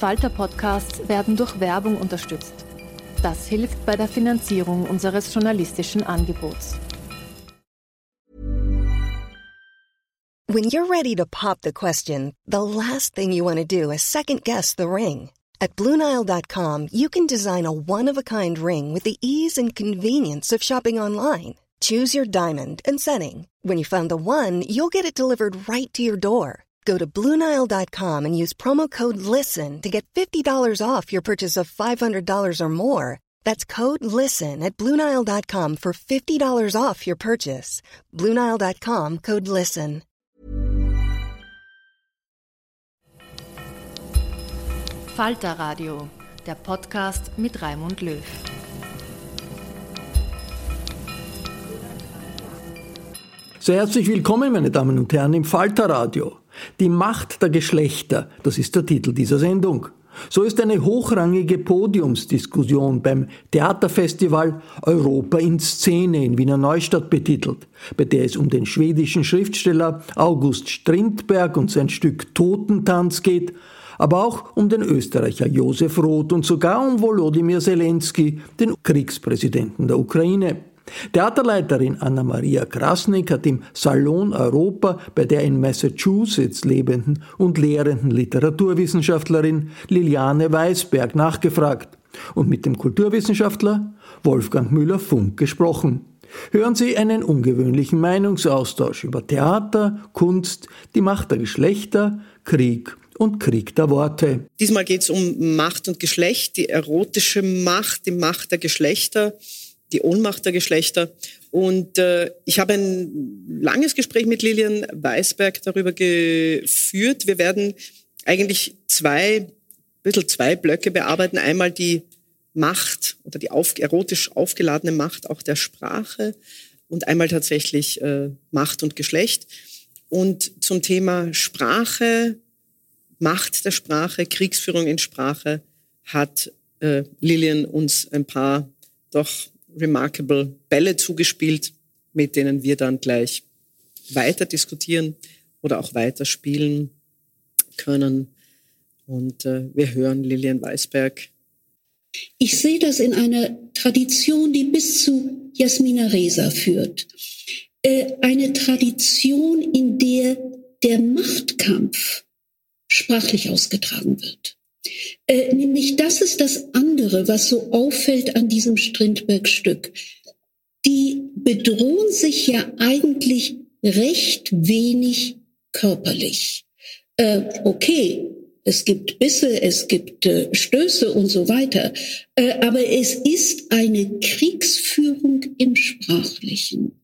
slash arena. Falter-Podcasts werden durch Werbung unterstützt. Das hilft bei der Finanzierung unseres journalistischen Angebots. When you're ready to pop the question, the last thing you want to do is second guess the ring. At BlueNile.com you can design a one-of-a-kind ring with the ease and convenience of shopping online. Choose your diamond and setting. When you find the one, you'll get it delivered right to your door. Go to Bluenile.com and use promo code LISTEN to get $50 off your purchase of $500 or more. That's code LISTEN at Bluenile.com for $50 off your purchase. Bluenile.com code LISTEN. Falter Radio, der Podcast mit Raimund Löw. Sehr herzlich willkommen, meine Damen und Herren, im Falter Radio. Die Macht der Geschlechter, das ist der Titel dieser Sendung. So ist eine hochrangige Podiumsdiskussion beim Theaterfestival Europa in Szene in Wiener Neustadt betitelt, bei der es um den schwedischen Schriftsteller August Strindberg und sein Stück Totentanz geht, aber auch um den Österreicher Josef Roth und sogar um Volodymyr Zelensky, den Kriegspräsidenten der Ukraine. Theaterleiterin Anna-Maria Krasnik hat im Salon Europa bei der in Massachusetts lebenden und lehrenden Literaturwissenschaftlerin Liliane Weisberg nachgefragt und mit dem Kulturwissenschaftler Wolfgang Müller-Funk gesprochen. Hören Sie einen ungewöhnlichen Meinungsaustausch über Theater, Kunst, die Macht der Geschlechter, Krieg und Krieg der Worte. Diesmal geht es um Macht und Geschlecht, die erotische Macht, die Macht der Geschlechter die Ohnmacht der Geschlechter. Und äh, ich habe ein langes Gespräch mit Lilian Weisberg darüber geführt. Wir werden eigentlich zwei, ein bisschen zwei Blöcke bearbeiten. Einmal die Macht oder die auf, erotisch aufgeladene Macht auch der Sprache und einmal tatsächlich äh, Macht und Geschlecht. Und zum Thema Sprache, Macht der Sprache, Kriegsführung in Sprache hat äh, Lilian uns ein paar doch remarkable Bälle zugespielt, mit denen wir dann gleich weiter diskutieren oder auch weiter spielen können. Und äh, wir hören Lilian Weisberg. Ich sehe das in einer Tradition, die bis zu Jasmina Reza führt. Äh, eine Tradition, in der der Machtkampf sprachlich ausgetragen wird. Äh, nämlich das ist das andere, was so auffällt an diesem Strindberg-Stück. Die bedrohen sich ja eigentlich recht wenig körperlich. Äh, okay, es gibt Bisse, es gibt äh, Stöße und so weiter, äh, aber es ist eine Kriegsführung im Sprachlichen.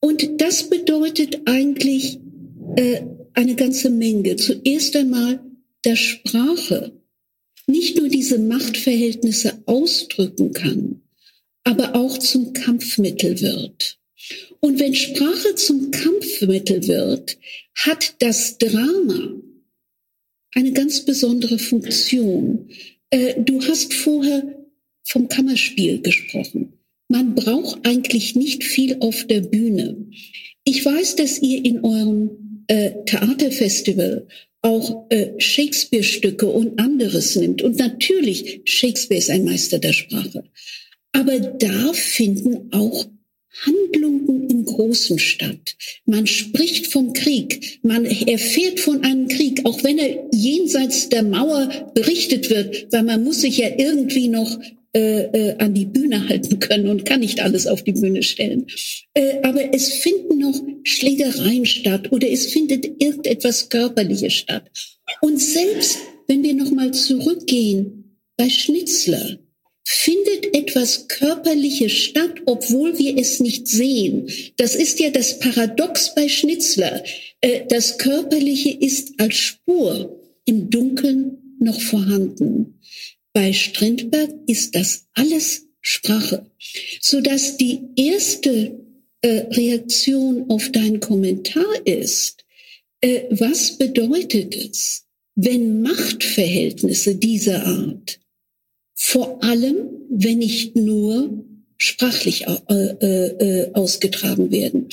Und das bedeutet eigentlich äh, eine ganze Menge. Zuerst einmal der Sprache nicht nur diese Machtverhältnisse ausdrücken kann, aber auch zum Kampfmittel wird. Und wenn Sprache zum Kampfmittel wird, hat das Drama eine ganz besondere Funktion. Äh, du hast vorher vom Kammerspiel gesprochen. Man braucht eigentlich nicht viel auf der Bühne. Ich weiß, dass ihr in eurem äh, Theaterfestival auch äh, Shakespeare-Stücke und anderes nimmt. Und natürlich, Shakespeare ist ein Meister der Sprache. Aber da finden auch Handlungen im Großen statt. Man spricht vom Krieg, man erfährt von einem Krieg, auch wenn er jenseits der Mauer berichtet wird, weil man muss sich ja irgendwie noch äh, äh, an die Bühne halten können und kann nicht alles auf die Bühne stellen. Äh, aber es finden noch Schlägereien statt oder es findet irgendetwas Körperliches statt. Und selbst wenn wir noch mal zurückgehen bei Schnitzler, findet etwas Körperliches statt, obwohl wir es nicht sehen. Das ist ja das Paradox bei Schnitzler. Äh, das Körperliche ist als Spur im Dunkeln noch vorhanden. Bei Strindberg ist das alles Sprache, so dass die erste äh, Reaktion auf deinen Kommentar ist, äh, was bedeutet es, wenn Machtverhältnisse dieser Art vor allem, wenn nicht nur sprachlich äh, äh, äh, ausgetragen werden.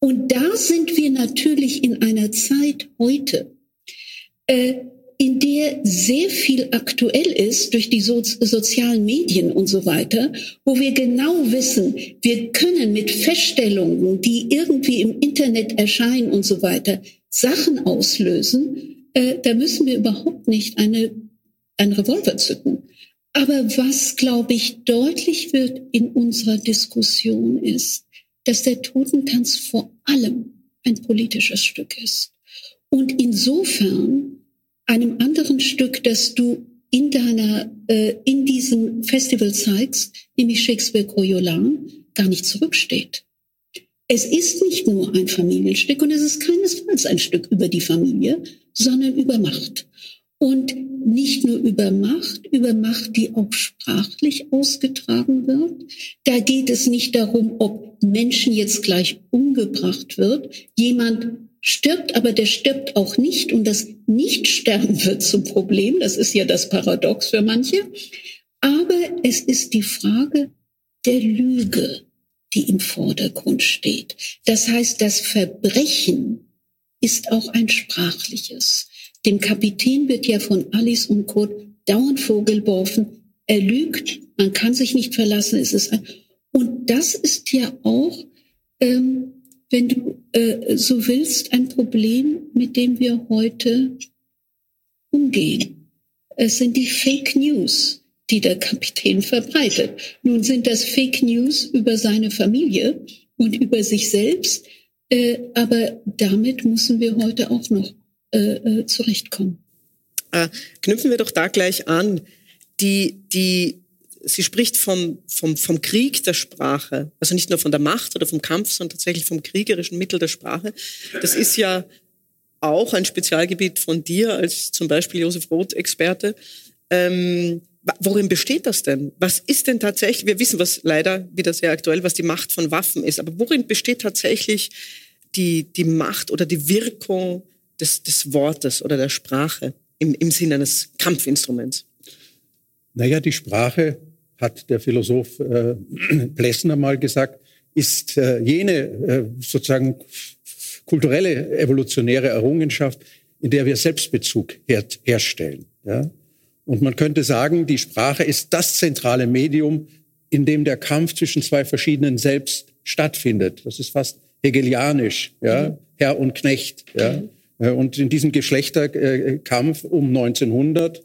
Und da sind wir natürlich in einer Zeit heute, äh, in der sehr viel aktuell ist durch die so sozialen Medien und so weiter, wo wir genau wissen, wir können mit Feststellungen, die irgendwie im Internet erscheinen und so weiter, Sachen auslösen. Äh, da müssen wir überhaupt nicht eine, einen Revolver zücken. Aber was, glaube ich, deutlich wird in unserer Diskussion ist, dass der Totentanz vor allem ein politisches Stück ist. Und insofern einem anderen Stück, das du in deiner, äh, in diesem Festival zeigst, nämlich Shakespeare Coriolan, gar nicht zurücksteht. Es ist nicht nur ein Familienstück und es ist keinesfalls ein Stück über die Familie, sondern über Macht. Und nicht nur über Macht, über Macht, die auch sprachlich ausgetragen wird. Da geht es nicht darum, ob Menschen jetzt gleich umgebracht wird. Jemand stirbt, aber der stirbt auch nicht und das Nichtsterben wird zum Problem. Das ist ja das Paradox für manche. Aber es ist die Frage der Lüge, die im Vordergrund steht. Das heißt, das Verbrechen ist auch ein sprachliches. Dem Kapitän wird ja von Alice und Kurt dauernd vorgeworfen, er lügt, man kann sich nicht verlassen. Es ist ein und das ist ja auch, ähm, wenn du äh, so willst, ein Problem, mit dem wir heute umgehen. Es sind die Fake News, die der Kapitän verbreitet. Nun sind das Fake News über seine Familie und über sich selbst, äh, aber damit müssen wir heute auch noch äh, äh, zurechtkommen. Äh, knüpfen wir doch da gleich an. Die, die, sie spricht vom, vom, vom Krieg der Sprache, also nicht nur von der Macht oder vom Kampf, sondern tatsächlich vom kriegerischen Mittel der Sprache. Das ist ja auch ein Spezialgebiet von dir als zum Beispiel Josef Roth-Experte. Ähm, worin besteht das denn? Was ist denn tatsächlich, wir wissen was leider wieder sehr aktuell, was die Macht von Waffen ist, aber worin besteht tatsächlich die, die Macht oder die Wirkung des, des Wortes oder der Sprache im, im Sinne eines Kampfinstruments? Naja, die Sprache, hat der Philosoph äh, Plessner mal gesagt, ist äh, jene äh, sozusagen kulturelle evolutionäre Errungenschaft, in der wir Selbstbezug her herstellen. Ja? Und man könnte sagen, die Sprache ist das zentrale Medium, in dem der Kampf zwischen zwei verschiedenen Selbst stattfindet. Das ist fast hegelianisch, ja? Mhm. Herr und Knecht. Ja? Mhm. Äh, und in diesem Geschlechterkampf um 1900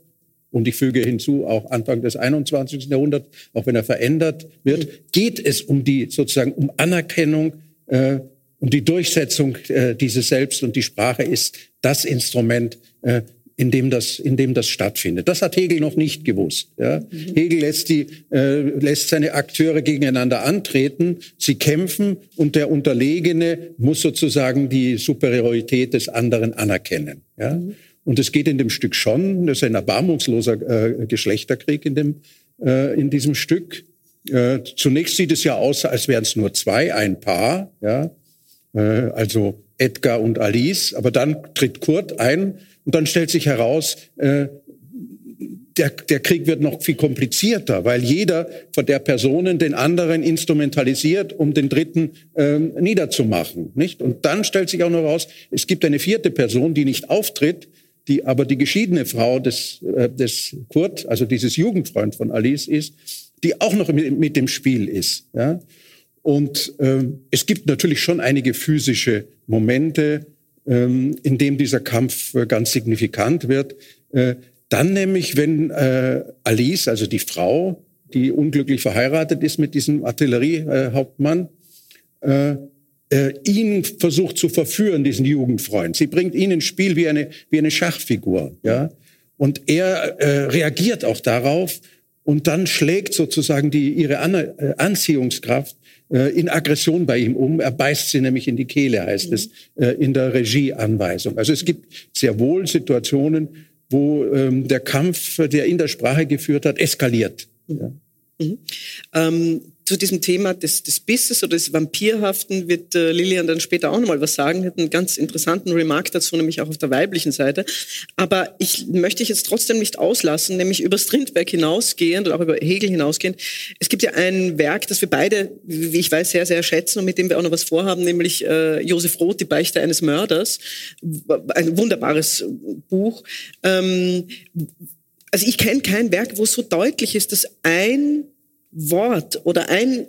und ich füge hinzu, auch Anfang des 21. Jahrhunderts, auch wenn er verändert wird, geht es um die sozusagen um Anerkennung, äh, um die Durchsetzung äh, dieses Selbst und die Sprache ist das Instrument, äh, in dem das, in dem das stattfindet. Das hat Hegel noch nicht gewusst. Ja? Mhm. Hegel lässt, die, äh, lässt seine Akteure gegeneinander antreten, sie kämpfen und der Unterlegene muss sozusagen die Superiorität des anderen anerkennen. Ja? Mhm. Und es geht in dem Stück schon, das ist ein erbarmungsloser äh, Geschlechterkrieg in, dem, äh, in diesem Stück. Äh, zunächst sieht es ja aus, als wären es nur zwei, ein Paar, ja, äh, also Edgar und Alice. Aber dann tritt Kurt ein und dann stellt sich heraus, äh, der, der Krieg wird noch viel komplizierter, weil jeder von der Personen den anderen instrumentalisiert, um den dritten ähm, niederzumachen. Nicht? Und dann stellt sich auch noch heraus, es gibt eine vierte Person, die nicht auftritt, die aber die geschiedene Frau des, äh, des Kurt, also dieses Jugendfreund von Alice ist, die auch noch mit, mit dem Spiel ist. Ja? Und ähm, es gibt natürlich schon einige physische Momente, ähm, in dem dieser Kampf äh, ganz signifikant wird. Äh, dann nämlich, wenn äh, Alice, also die Frau, die unglücklich verheiratet ist mit diesem Artilleriehauptmann, äh, äh, ihn versucht zu verführen, diesen Jugendfreund. Sie bringt ihn ins Spiel wie eine, wie eine Schachfigur. Ja? Und er äh, reagiert auch darauf und dann schlägt sozusagen die, ihre An äh, Anziehungskraft äh, in Aggression bei ihm um. Er beißt sie nämlich in die Kehle, heißt mhm. es äh, in der Regieanweisung. Also es gibt sehr wohl Situationen, wo ähm, der Kampf, der in der Sprache geführt hat, eskaliert. Ja. Mhm. Ähm, zu diesem Thema des, des Bisses oder des Vampirhaften wird äh, Lilian dann später auch nochmal was sagen. Hat einen ganz interessanten Remark dazu, nämlich auch auf der weiblichen Seite. Aber ich möchte ich jetzt trotzdem nicht auslassen, nämlich über Strindberg hinausgehend oder auch über Hegel hinausgehend. Es gibt ja ein Werk, das wir beide, wie ich weiß, sehr, sehr schätzen und mit dem wir auch noch was vorhaben, nämlich äh, Josef Roth, die Beichte eines Mörders. Ein wunderbares Buch. Ähm, also ich kenne kein Werk, wo es so deutlich ist, dass ein Wort oder ein,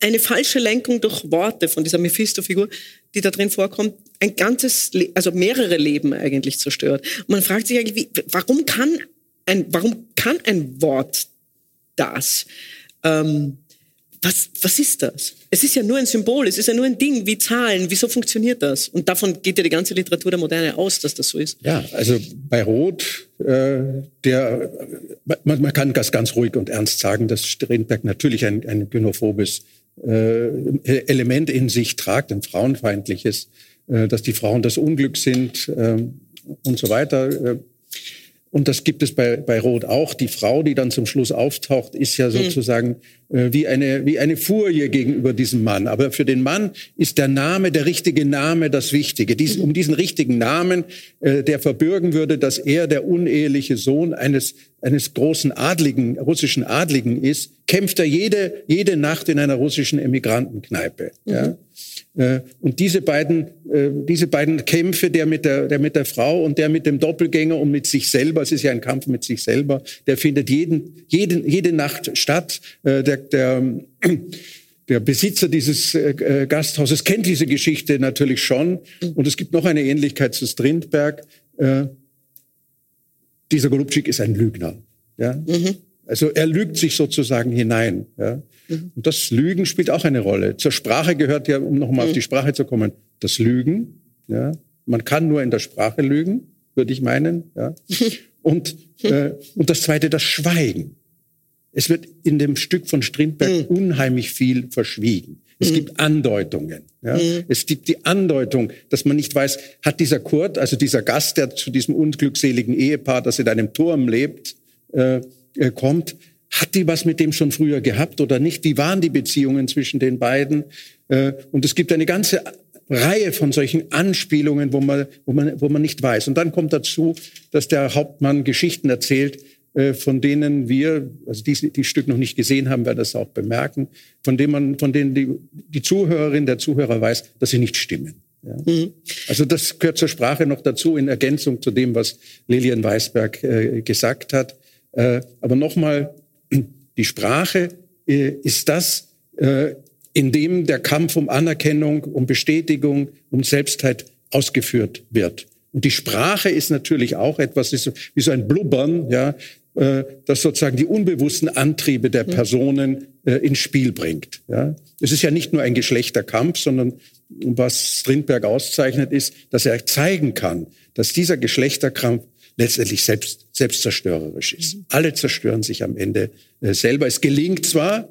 eine falsche Lenkung durch Worte von dieser Mephisto-Figur, die da drin vorkommt, ein ganzes, also mehrere Leben eigentlich zerstört. Und man fragt sich eigentlich, wie, warum kann ein, warum kann ein Wort das? Ähm, was, was ist das? Es ist ja nur ein Symbol, es ist ja nur ein Ding wie Zahlen. Wieso funktioniert das? Und davon geht ja die ganze Literatur der Moderne aus, dass das so ist. Ja, also bei Roth, äh, der, man, man kann das ganz ruhig und ernst sagen, dass Strindberg natürlich ein, ein gynophobes äh, Element in sich tragt, ein frauenfeindliches, äh, dass die Frauen das Unglück sind äh, und so weiter. Und das gibt es bei, bei Roth auch. Die Frau, die dann zum Schluss auftaucht, ist ja hm. sozusagen äh, wie, eine, wie eine Furie gegenüber diesem Mann. Aber für den Mann ist der Name, der richtige Name das Wichtige. Dies, um diesen richtigen Namen, äh, der verbürgen würde, dass er der uneheliche Sohn eines, eines großen Adligen, russischen Adligen ist, kämpft er jede, jede Nacht in einer russischen Emigrantenkneipe. Mhm. Ja? Äh, und diese beiden, äh, diese beiden Kämpfe, der mit der, der mit der Frau und der mit dem Doppelgänger und mit sich selber, es ist ja ein Kampf mit sich selber, der findet jeden, jeden, jede Nacht statt. Äh, der, der, der Besitzer dieses Gasthauses kennt diese Geschichte natürlich schon. Und es gibt noch eine Ähnlichkeit zu Strindberg. Dieser Golubczyk ist ein Lügner. Ja? Mhm. Also er lügt sich sozusagen hinein. Ja? Mhm. Und das Lügen spielt auch eine Rolle. Zur Sprache gehört ja, um nochmal mhm. auf die Sprache zu kommen, das Lügen. Ja? Man kann nur in der Sprache lügen, würde ich meinen. Ja? Und, äh, und das Zweite, das Schweigen. Es wird in dem Stück von Strindberg mhm. unheimlich viel verschwiegen. Es mhm. gibt Andeutungen. Ja? Mhm. Es gibt die Andeutung, dass man nicht weiß, hat dieser Kurt, also dieser Gast, der zu diesem unglückseligen Ehepaar, das in einem Turm lebt, äh, äh, kommt, hat die was mit dem schon früher gehabt oder nicht? Wie waren die Beziehungen zwischen den beiden? Äh, und es gibt eine ganze Reihe von solchen Anspielungen, wo man, wo man, wo man nicht weiß. Und dann kommt dazu, dass der Hauptmann Geschichten erzählt, äh, von denen wir, also die, die Stück noch nicht gesehen haben, werden das auch bemerken, von denen man, von denen die, die Zuhörerin, der Zuhörer weiß, dass sie nicht stimmen. Ja. Mhm. Also das gehört zur Sprache noch dazu in Ergänzung zu dem, was Lilian Weisberg äh, gesagt hat. Äh, aber nochmal, die Sprache äh, ist das, äh, in dem der Kampf um Anerkennung, um Bestätigung, um Selbstheit ausgeführt wird. Und die Sprache ist natürlich auch etwas, ist wie so ein Blubbern, ja, äh, das sozusagen die unbewussten Antriebe der Personen äh, ins Spiel bringt. Ja. Es ist ja nicht nur ein Geschlechterkampf, sondern was Strindberg auszeichnet, ist, dass er zeigen kann, dass dieser Geschlechterkampf letztendlich selbst, selbstzerstörerisch ist. Mhm. Alle zerstören sich am Ende äh, selber. Es gelingt zwar,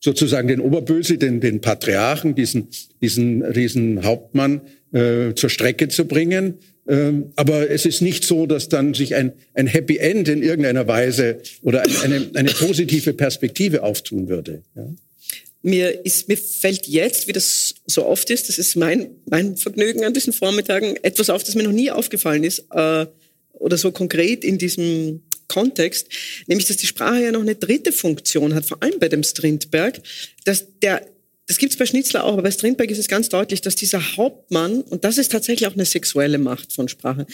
sozusagen den Oberböse, den, den Patriarchen, diesen, diesen, diesen Hauptmann äh, zur Strecke zu bringen. Ähm, aber es ist nicht so, dass dann sich ein, ein Happy End in irgendeiner Weise oder eine, eine positive Perspektive auftun würde. Ja? Mir, ist, mir fällt jetzt, wie das so oft ist, das ist mein, mein Vergnügen an diesen Vormittagen, etwas auf, das mir noch nie aufgefallen ist. Äh, oder so konkret in diesem Kontext, nämlich dass die Sprache ja noch eine dritte Funktion hat, vor allem bei dem Strindberg, dass der das gibt es bei Schnitzler auch, aber bei Strindberg ist es ganz deutlich, dass dieser Hauptmann, und das ist tatsächlich auch eine sexuelle Macht von Sprache,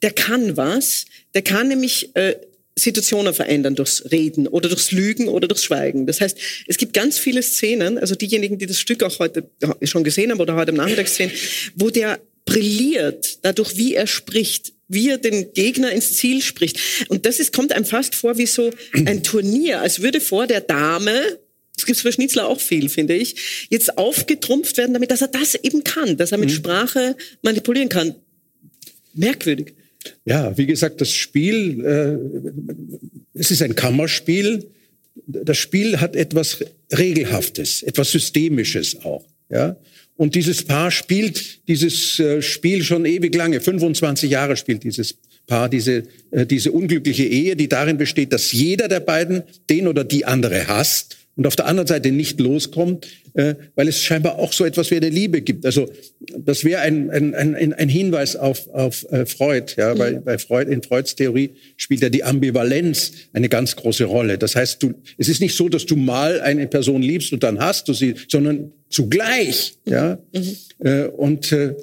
der kann was, der kann nämlich äh, Situationen verändern durchs Reden oder durchs Lügen oder durchs Schweigen. Das heißt, es gibt ganz viele Szenen, also diejenigen, die das Stück auch heute schon gesehen haben oder heute am Nachmittag sehen, wo der brilliert dadurch, wie er spricht, wie er den Gegner ins Ziel spricht. Und das ist, kommt einem fast vor wie so ein Turnier, als würde vor der Dame das gibt's für Schnitzler auch viel, finde ich, jetzt aufgetrumpft werden damit, dass er das eben kann, dass er mit mhm. Sprache manipulieren kann. Merkwürdig. Ja, wie gesagt, das Spiel, äh, es ist ein Kammerspiel. Das Spiel hat etwas Regelhaftes, etwas Systemisches auch. Ja? Und dieses Paar spielt dieses äh, Spiel schon ewig lange. 25 Jahre spielt dieses Paar diese, äh, diese unglückliche Ehe, die darin besteht, dass jeder der beiden den oder die andere hasst und auf der anderen Seite nicht loskommt, äh, weil es scheinbar auch so etwas wie eine Liebe gibt. Also das wäre ein, ein, ein, ein Hinweis auf, auf äh, Freud. Ja, weil bei Freud in Freuds Theorie spielt ja die Ambivalenz eine ganz große Rolle. Das heißt, du, es ist nicht so, dass du mal eine Person liebst und dann hast du sie, sondern zugleich. Mhm. Ja, mhm. Äh, und äh,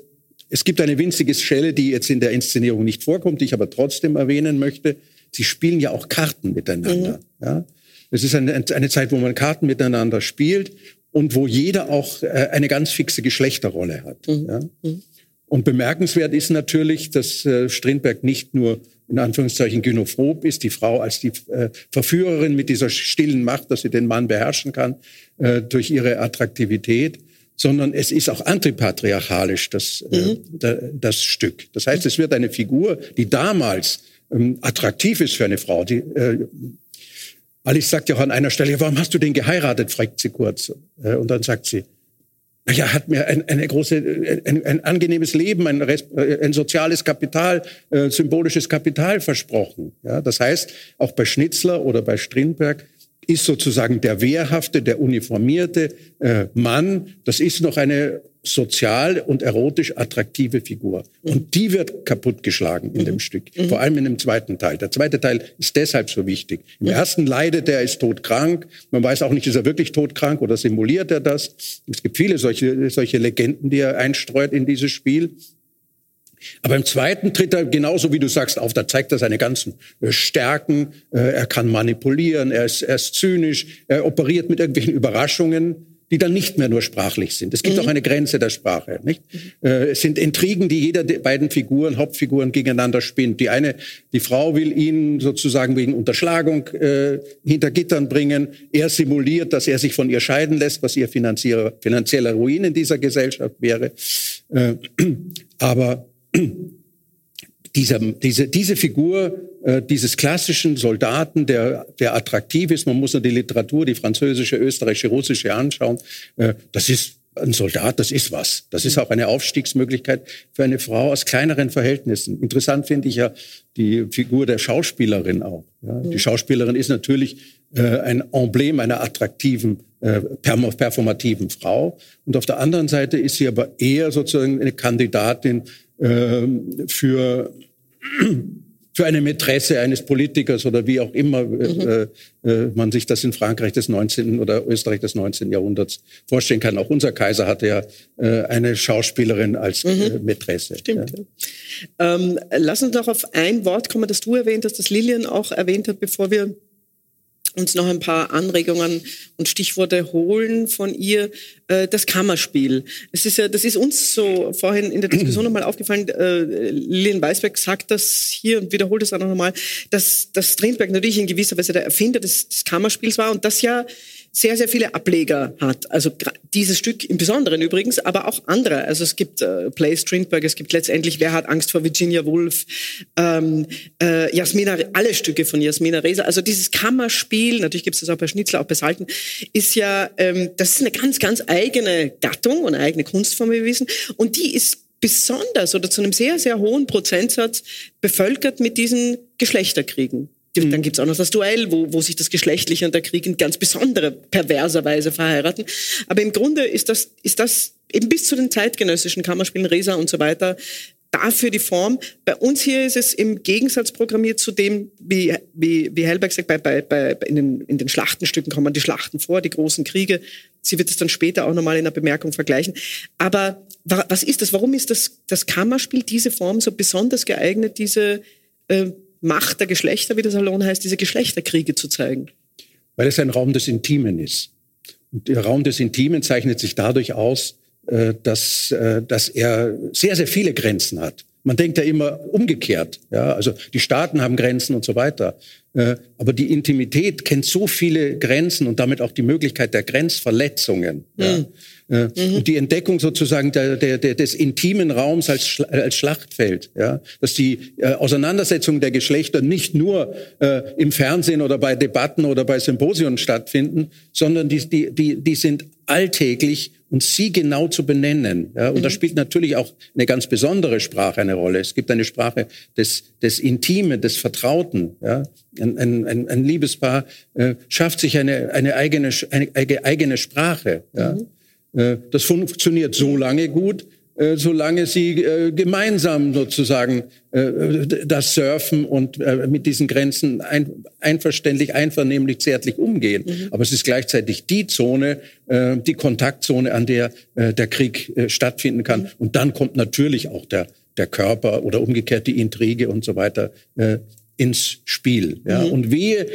es gibt eine winzige Schelle, die jetzt in der Inszenierung nicht vorkommt, die ich aber trotzdem erwähnen möchte. Sie spielen ja auch Karten miteinander. Mhm. Ja? Es ist eine, eine Zeit, wo man Karten miteinander spielt und wo jeder auch äh, eine ganz fixe Geschlechterrolle hat. Mhm. Ja? Mhm. Und bemerkenswert ist natürlich, dass äh, Strindberg nicht nur in Anführungszeichen gynophob ist, die Frau als die äh, Verführerin mit dieser stillen Macht, dass sie den Mann beherrschen kann äh, durch ihre Attraktivität, sondern es ist auch antipatriarchalisch, das, äh, mhm. äh, das Stück. Das heißt, es wird eine Figur, die damals ähm, attraktiv ist für eine Frau, die Alice sagt ja auch an einer Stelle, warum hast du den geheiratet, fragt sie kurz. Äh, und dann sagt sie, naja, hat mir ein, eine große, ein, ein angenehmes Leben, ein, äh, ein soziales Kapital, äh, symbolisches Kapital versprochen. Ja, das heißt, auch bei Schnitzler oder bei Strindberg ist sozusagen der wehrhafte, der uniformierte äh, Mann, das ist noch eine sozial und erotisch attraktive Figur. Mhm. Und die wird kaputtgeschlagen in mhm. dem Stück. Mhm. Vor allem in dem zweiten Teil. Der zweite Teil ist deshalb so wichtig. Im mhm. ersten leidet er, ist todkrank. Man weiß auch nicht, ist er wirklich todkrank oder simuliert er das. Es gibt viele solche, solche Legenden, die er einstreut in dieses Spiel. Aber im zweiten tritt er genauso wie du sagst auf, da zeigt er seine ganzen äh, Stärken. Äh, er kann manipulieren, er ist, er ist zynisch, er operiert mit irgendwelchen Überraschungen die dann nicht mehr nur sprachlich sind. Es gibt mhm. auch eine Grenze der Sprache. Nicht? Mhm. Äh, es sind Intrigen, die jeder der beiden Figuren, Hauptfiguren gegeneinander spinnt. Die eine, die Frau will ihn sozusagen wegen Unterschlagung äh, hinter Gittern bringen. Er simuliert, dass er sich von ihr scheiden lässt, was ihr finanzieller Ruin in dieser Gesellschaft wäre. Äh, aber dieser, diese, diese Figur äh, dieses klassischen Soldaten, der, der attraktiv ist, man muss nur die Literatur, die französische, österreichische, russische anschauen, äh, das ist ein Soldat, das ist was. Das ist auch eine Aufstiegsmöglichkeit für eine Frau aus kleineren Verhältnissen. Interessant finde ich ja die Figur der Schauspielerin auch. Ja. Die Schauspielerin ist natürlich äh, ein Emblem einer attraktiven, äh, performativen Frau. Und auf der anderen Seite ist sie aber eher sozusagen eine Kandidatin ähm, für für eine Mätresse eines Politikers oder wie auch immer mhm. äh, äh, man sich das in Frankreich des 19. oder Österreich des 19. Jahrhunderts vorstellen kann. Auch unser Kaiser hatte ja äh, eine Schauspielerin als äh, mhm. Mätresse. Stimmt. Ja. Ähm, lass uns noch auf ein Wort kommen, das du erwähnt hast, das Lilian auch erwähnt hat, bevor wir uns noch ein paar Anregungen und Stichworte holen von ihr. Äh, das Kammerspiel. Es ist ja, das ist uns so vorhin in der Diskussion nochmal aufgefallen. Äh, Lilian Weisberg sagt das hier und wiederholt es auch nochmal, dass, dass Strindberg natürlich in gewisser Weise der Erfinder des, des Kammerspiels war und das ja sehr, sehr viele Ableger hat. Also dieses Stück im Besonderen übrigens, aber auch andere. Also es gibt äh, Play Strindberg, es gibt letztendlich Wer hat Angst vor Virginia Woolf, ähm, äh, Jasmina, alle Stücke von Jasmina Reza. Also dieses Kammerspiel, natürlich gibt es das auch bei Schnitzler, auch bei Salten, ist ja, ähm, das ist eine ganz, ganz eigene Gattung und eine eigene Kunstform, wissen. Und die ist besonders oder zu einem sehr, sehr hohen Prozentsatz bevölkert mit diesen Geschlechterkriegen. Dann mhm. gibt's auch noch das Duell, wo, wo sich das Geschlechtliche und der Krieg in ganz besonderer, perverser Weise verheiraten. Aber im Grunde ist das, ist das eben bis zu den zeitgenössischen Kammerspielen, Resa und so weiter, dafür die Form. Bei uns hier ist es im Gegensatz programmiert zu dem, wie, wie, wie Hellberg sagt, bei, bei, bei, in, den, in den Schlachtenstücken kommen die Schlachten vor, die großen Kriege. Sie wird es dann später auch nochmal in einer Bemerkung vergleichen. Aber was ist das? Warum ist das, das Kammerspiel, diese Form so besonders geeignet, diese äh, Macht der Geschlechter, wie der Salon heißt, diese Geschlechterkriege zu zeigen? Weil es ein Raum des Intimen ist. Und der Raum des Intimen zeichnet sich dadurch aus, äh, dass, äh, dass er sehr, sehr viele Grenzen hat. Man denkt ja immer umgekehrt. Ja, also die Staaten haben Grenzen und so weiter. Äh, aber die Intimität kennt so viele Grenzen und damit auch die Möglichkeit der Grenzverletzungen. Mhm. Ja. Mhm. Die Entdeckung sozusagen der, der, der, des intimen Raums als, als Schlachtfeld, ja, dass die äh, Auseinandersetzungen der Geschlechter nicht nur äh, im Fernsehen oder bei Debatten oder bei Symposionen stattfinden, sondern die, die, die, die sind alltäglich und sie genau zu benennen. Ja, und mhm. da spielt natürlich auch eine ganz besondere Sprache eine Rolle. Es gibt eine Sprache des, des Intimen, des Vertrauten. Ja. Ein, ein, ein Liebespaar äh, schafft sich eine, eine, eigene, eine eigene Sprache. Ja. Mhm. Äh, das funktioniert so lange gut, äh, solange sie äh, gemeinsam sozusagen das surfen und mit diesen Grenzen ein, einverständlich, einvernehmlich, zärtlich umgehen. Mhm. Aber es ist gleichzeitig die Zone, die Kontaktzone, an der der Krieg stattfinden kann. Mhm. Und dann kommt natürlich auch der, der Körper oder umgekehrt die Intrige und so weiter ins Spiel. Ja? Mhm. Und wehe,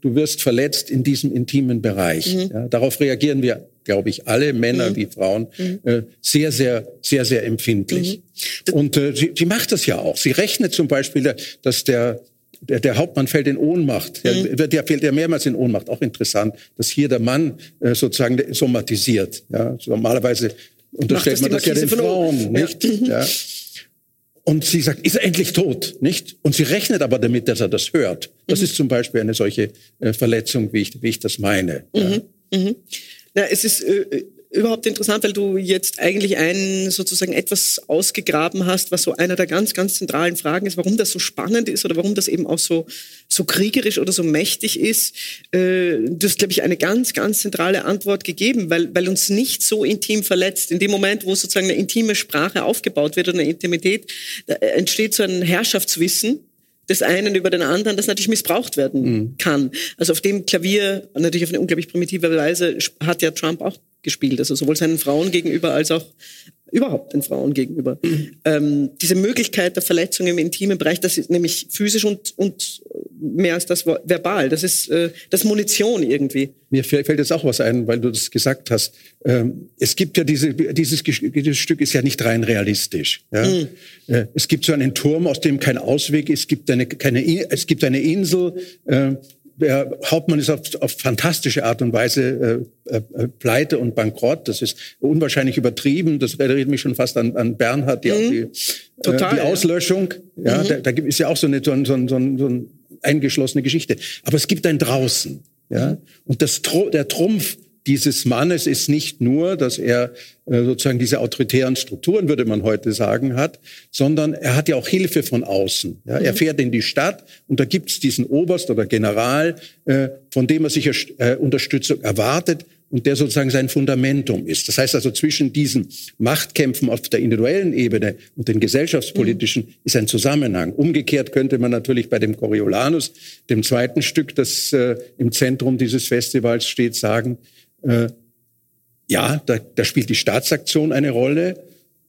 du wirst verletzt in diesem intimen Bereich. Mhm. Ja? Darauf reagieren wir glaube ich, alle Männer mhm. wie Frauen, mhm. äh, sehr, sehr, sehr, sehr empfindlich. Mhm. Und äh, sie, sie macht das ja auch. Sie rechnet zum Beispiel, dass der der, der Hauptmann fällt in Ohnmacht. Mhm. Der, der fällt ja mehrmals in Ohnmacht. Auch interessant, dass hier der Mann äh, sozusagen somatisiert. Ja, normalerweise unterstellt man das ja den Frauen, nicht? Ja. ja. Und sie sagt, ist er endlich tot, nicht? Und sie rechnet aber damit, dass er das hört. Das mhm. ist zum Beispiel eine solche äh, Verletzung, wie ich, wie ich das meine. Mhm. Ja. Na, es ist äh, äh, überhaupt interessant, weil du jetzt eigentlich ein sozusagen etwas ausgegraben hast, was so einer der ganz, ganz zentralen Fragen ist, warum das so spannend ist oder warum das eben auch so, so kriegerisch oder so mächtig ist. Äh, du hast, glaube ich, eine ganz, ganz zentrale Antwort gegeben, weil, weil uns nicht so intim verletzt. In dem Moment, wo sozusagen eine intime Sprache aufgebaut wird oder eine Intimität, da entsteht so ein Herrschaftswissen des einen über den anderen, das natürlich missbraucht werden mhm. kann. Also auf dem Klavier, natürlich auf eine unglaublich primitive Weise, hat ja Trump auch gespielt. Also sowohl seinen Frauen gegenüber als auch überhaupt den Frauen gegenüber. Mhm. Ähm, diese Möglichkeit der Verletzung im intimen Bereich, das ist nämlich physisch und, und mehr als das verbal. Das ist äh, das Munition irgendwie. Mir fällt jetzt auch was ein, weil du das gesagt hast. Ähm, es gibt ja diese, dieses, dieses Stück ist ja nicht rein realistisch. Ja? Mhm. Äh, es gibt so einen Turm, aus dem kein Ausweg ist. Es gibt eine, keine, es gibt eine Insel. Äh, der Hauptmann ist auf, auf fantastische Art und Weise äh, äh, pleite und bankrott. Das ist unwahrscheinlich übertrieben. Das erinnert mich schon fast an, an Bernhard, die, mhm. die, Total, äh, die Auslöschung. Ja, mhm. da, da ist ja auch so eine, so, so, so, so eine eingeschlossene Geschichte. Aber es gibt ein Draußen. Ja? Und das, der Trumpf dieses Mannes ist nicht nur, dass er äh, sozusagen diese autoritären Strukturen, würde man heute sagen, hat, sondern er hat ja auch Hilfe von außen. Ja, er mhm. fährt in die Stadt und da gibt es diesen Oberst oder General, äh, von dem er sich äh, Unterstützung erwartet und der sozusagen sein Fundamentum ist. Das heißt also, zwischen diesen Machtkämpfen auf der individuellen Ebene und den gesellschaftspolitischen mhm. ist ein Zusammenhang. Umgekehrt könnte man natürlich bei dem Coriolanus, dem zweiten Stück, das äh, im Zentrum dieses Festivals steht, sagen, äh, ja, da, da spielt die Staatsaktion eine Rolle,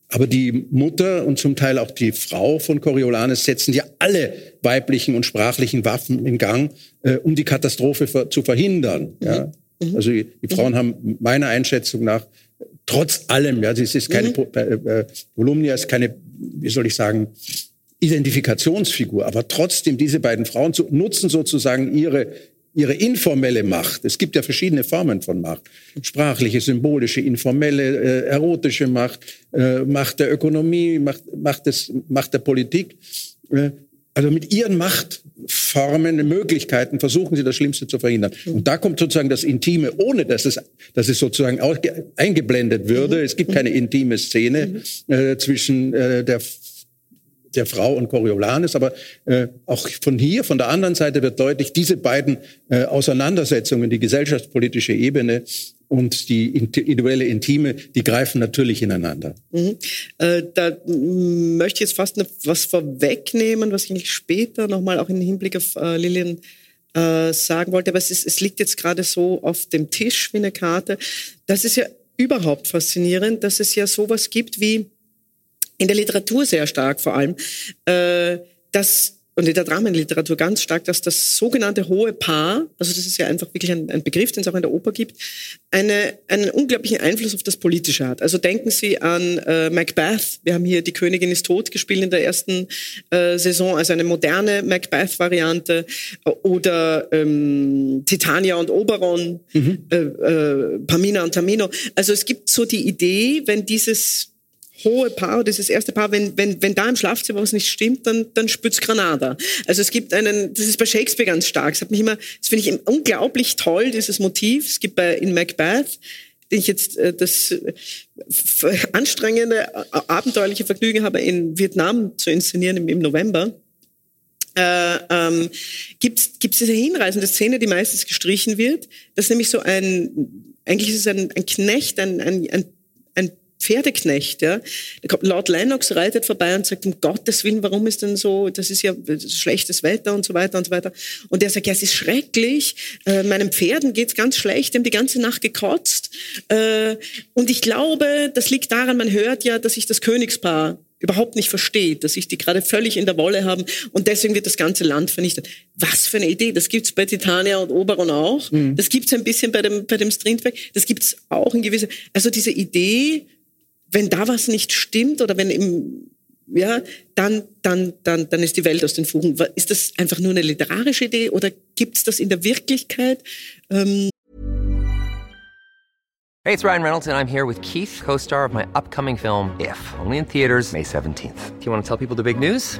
aber die Mutter und zum Teil auch die Frau von Coriolanus setzen ja alle weiblichen und sprachlichen Waffen in Gang, äh, um die Katastrophe ver zu verhindern. Mhm. Ja. Mhm. Also die, Frauen mhm. haben meiner Einschätzung nach trotz allem, ja, es ist keine, mhm. äh, äh, Volumnia ist keine, wie soll ich sagen, Identifikationsfigur, aber trotzdem diese beiden Frauen zu, nutzen sozusagen ihre ihre informelle Macht. Es gibt ja verschiedene Formen von Macht. Sprachliche, symbolische, informelle, äh, erotische Macht, äh, Macht der Ökonomie, Macht, Macht, des, Macht der Politik. Äh, also mit ihren Machtformen, Möglichkeiten versuchen sie das Schlimmste zu verhindern. Und da kommt sozusagen das Intime, ohne dass es, dass es sozusagen auch eingeblendet würde. Es gibt keine intime Szene äh, zwischen äh, der der Frau und Coriolanus, aber äh, auch von hier, von der anderen Seite wird deutlich, diese beiden äh, Auseinandersetzungen, die gesellschaftspolitische Ebene und die individuelle Intime, die greifen natürlich ineinander. Mhm. Äh, da möchte ich jetzt fast ne, was vorwegnehmen, was ich später nochmal auch im Hinblick auf äh, Lilian äh, sagen wollte, aber es, ist, es liegt jetzt gerade so auf dem Tisch wie eine Karte. Das ist ja überhaupt faszinierend, dass es ja sowas gibt wie in der Literatur sehr stark vor allem, äh, dass und in der Dramenliteratur ganz stark, dass das sogenannte hohe Paar, also das ist ja einfach wirklich ein, ein Begriff, den es auch in der Oper gibt, eine, einen unglaublichen Einfluss auf das Politische hat. Also denken Sie an äh, Macbeth. Wir haben hier Die Königin ist tot gespielt in der ersten äh, Saison, also eine moderne Macbeth-Variante. Oder ähm, Titania und Oberon, mhm. äh, äh, Pamina und Tamino. Also es gibt so die Idee, wenn dieses hohe Paar, dieses erste Paar, wenn, wenn, wenn da im Schlafzimmer was nicht stimmt, dann, dann spürt's Granada. Also es gibt einen, das ist bei Shakespeare ganz stark. Das hat mich immer, das finde ich unglaublich toll, dieses Motiv. Es gibt bei, in Macbeth, den ich jetzt äh, das äh, anstrengende, abenteuerliche Vergnügen habe, in Vietnam zu inszenieren im, im November. Äh, ähm, gibt es diese hinreißende Szene, die meistens gestrichen wird. Das ist nämlich so ein, eigentlich ist es ein, ein Knecht, ein, ein, ein Pferdeknecht, ja. Lord Lennox reitet vorbei und sagt, um Gottes Willen, warum ist denn so, das ist ja schlechtes Wetter und so weiter und so weiter. Und er sagt, ja, es ist schrecklich, äh, meinen Pferden geht's ganz schlecht, die haben die ganze Nacht gekotzt. Äh, und ich glaube, das liegt daran, man hört ja, dass sich das Königspaar überhaupt nicht versteht, dass sich die gerade völlig in der Wolle haben und deswegen wird das ganze Land vernichtet. Was für eine Idee. Das gibt's bei Titania und Oberon auch. Mhm. Das gibt's ein bisschen bei dem, bei dem Strindberg. Das gibt's auch in gewisse, also diese Idee, wenn da was nicht stimmt oder wenn im, ja, dann, dann, dann, dann ist die Welt aus den Fugen. Ist das einfach nur eine literarische Idee oder gibt es das in der Wirklichkeit? Ähm hey, it's Ryan Reynolds and I'm here with Keith, co-star of my upcoming film If, only in theaters May 17th. Do you want to tell people the big news?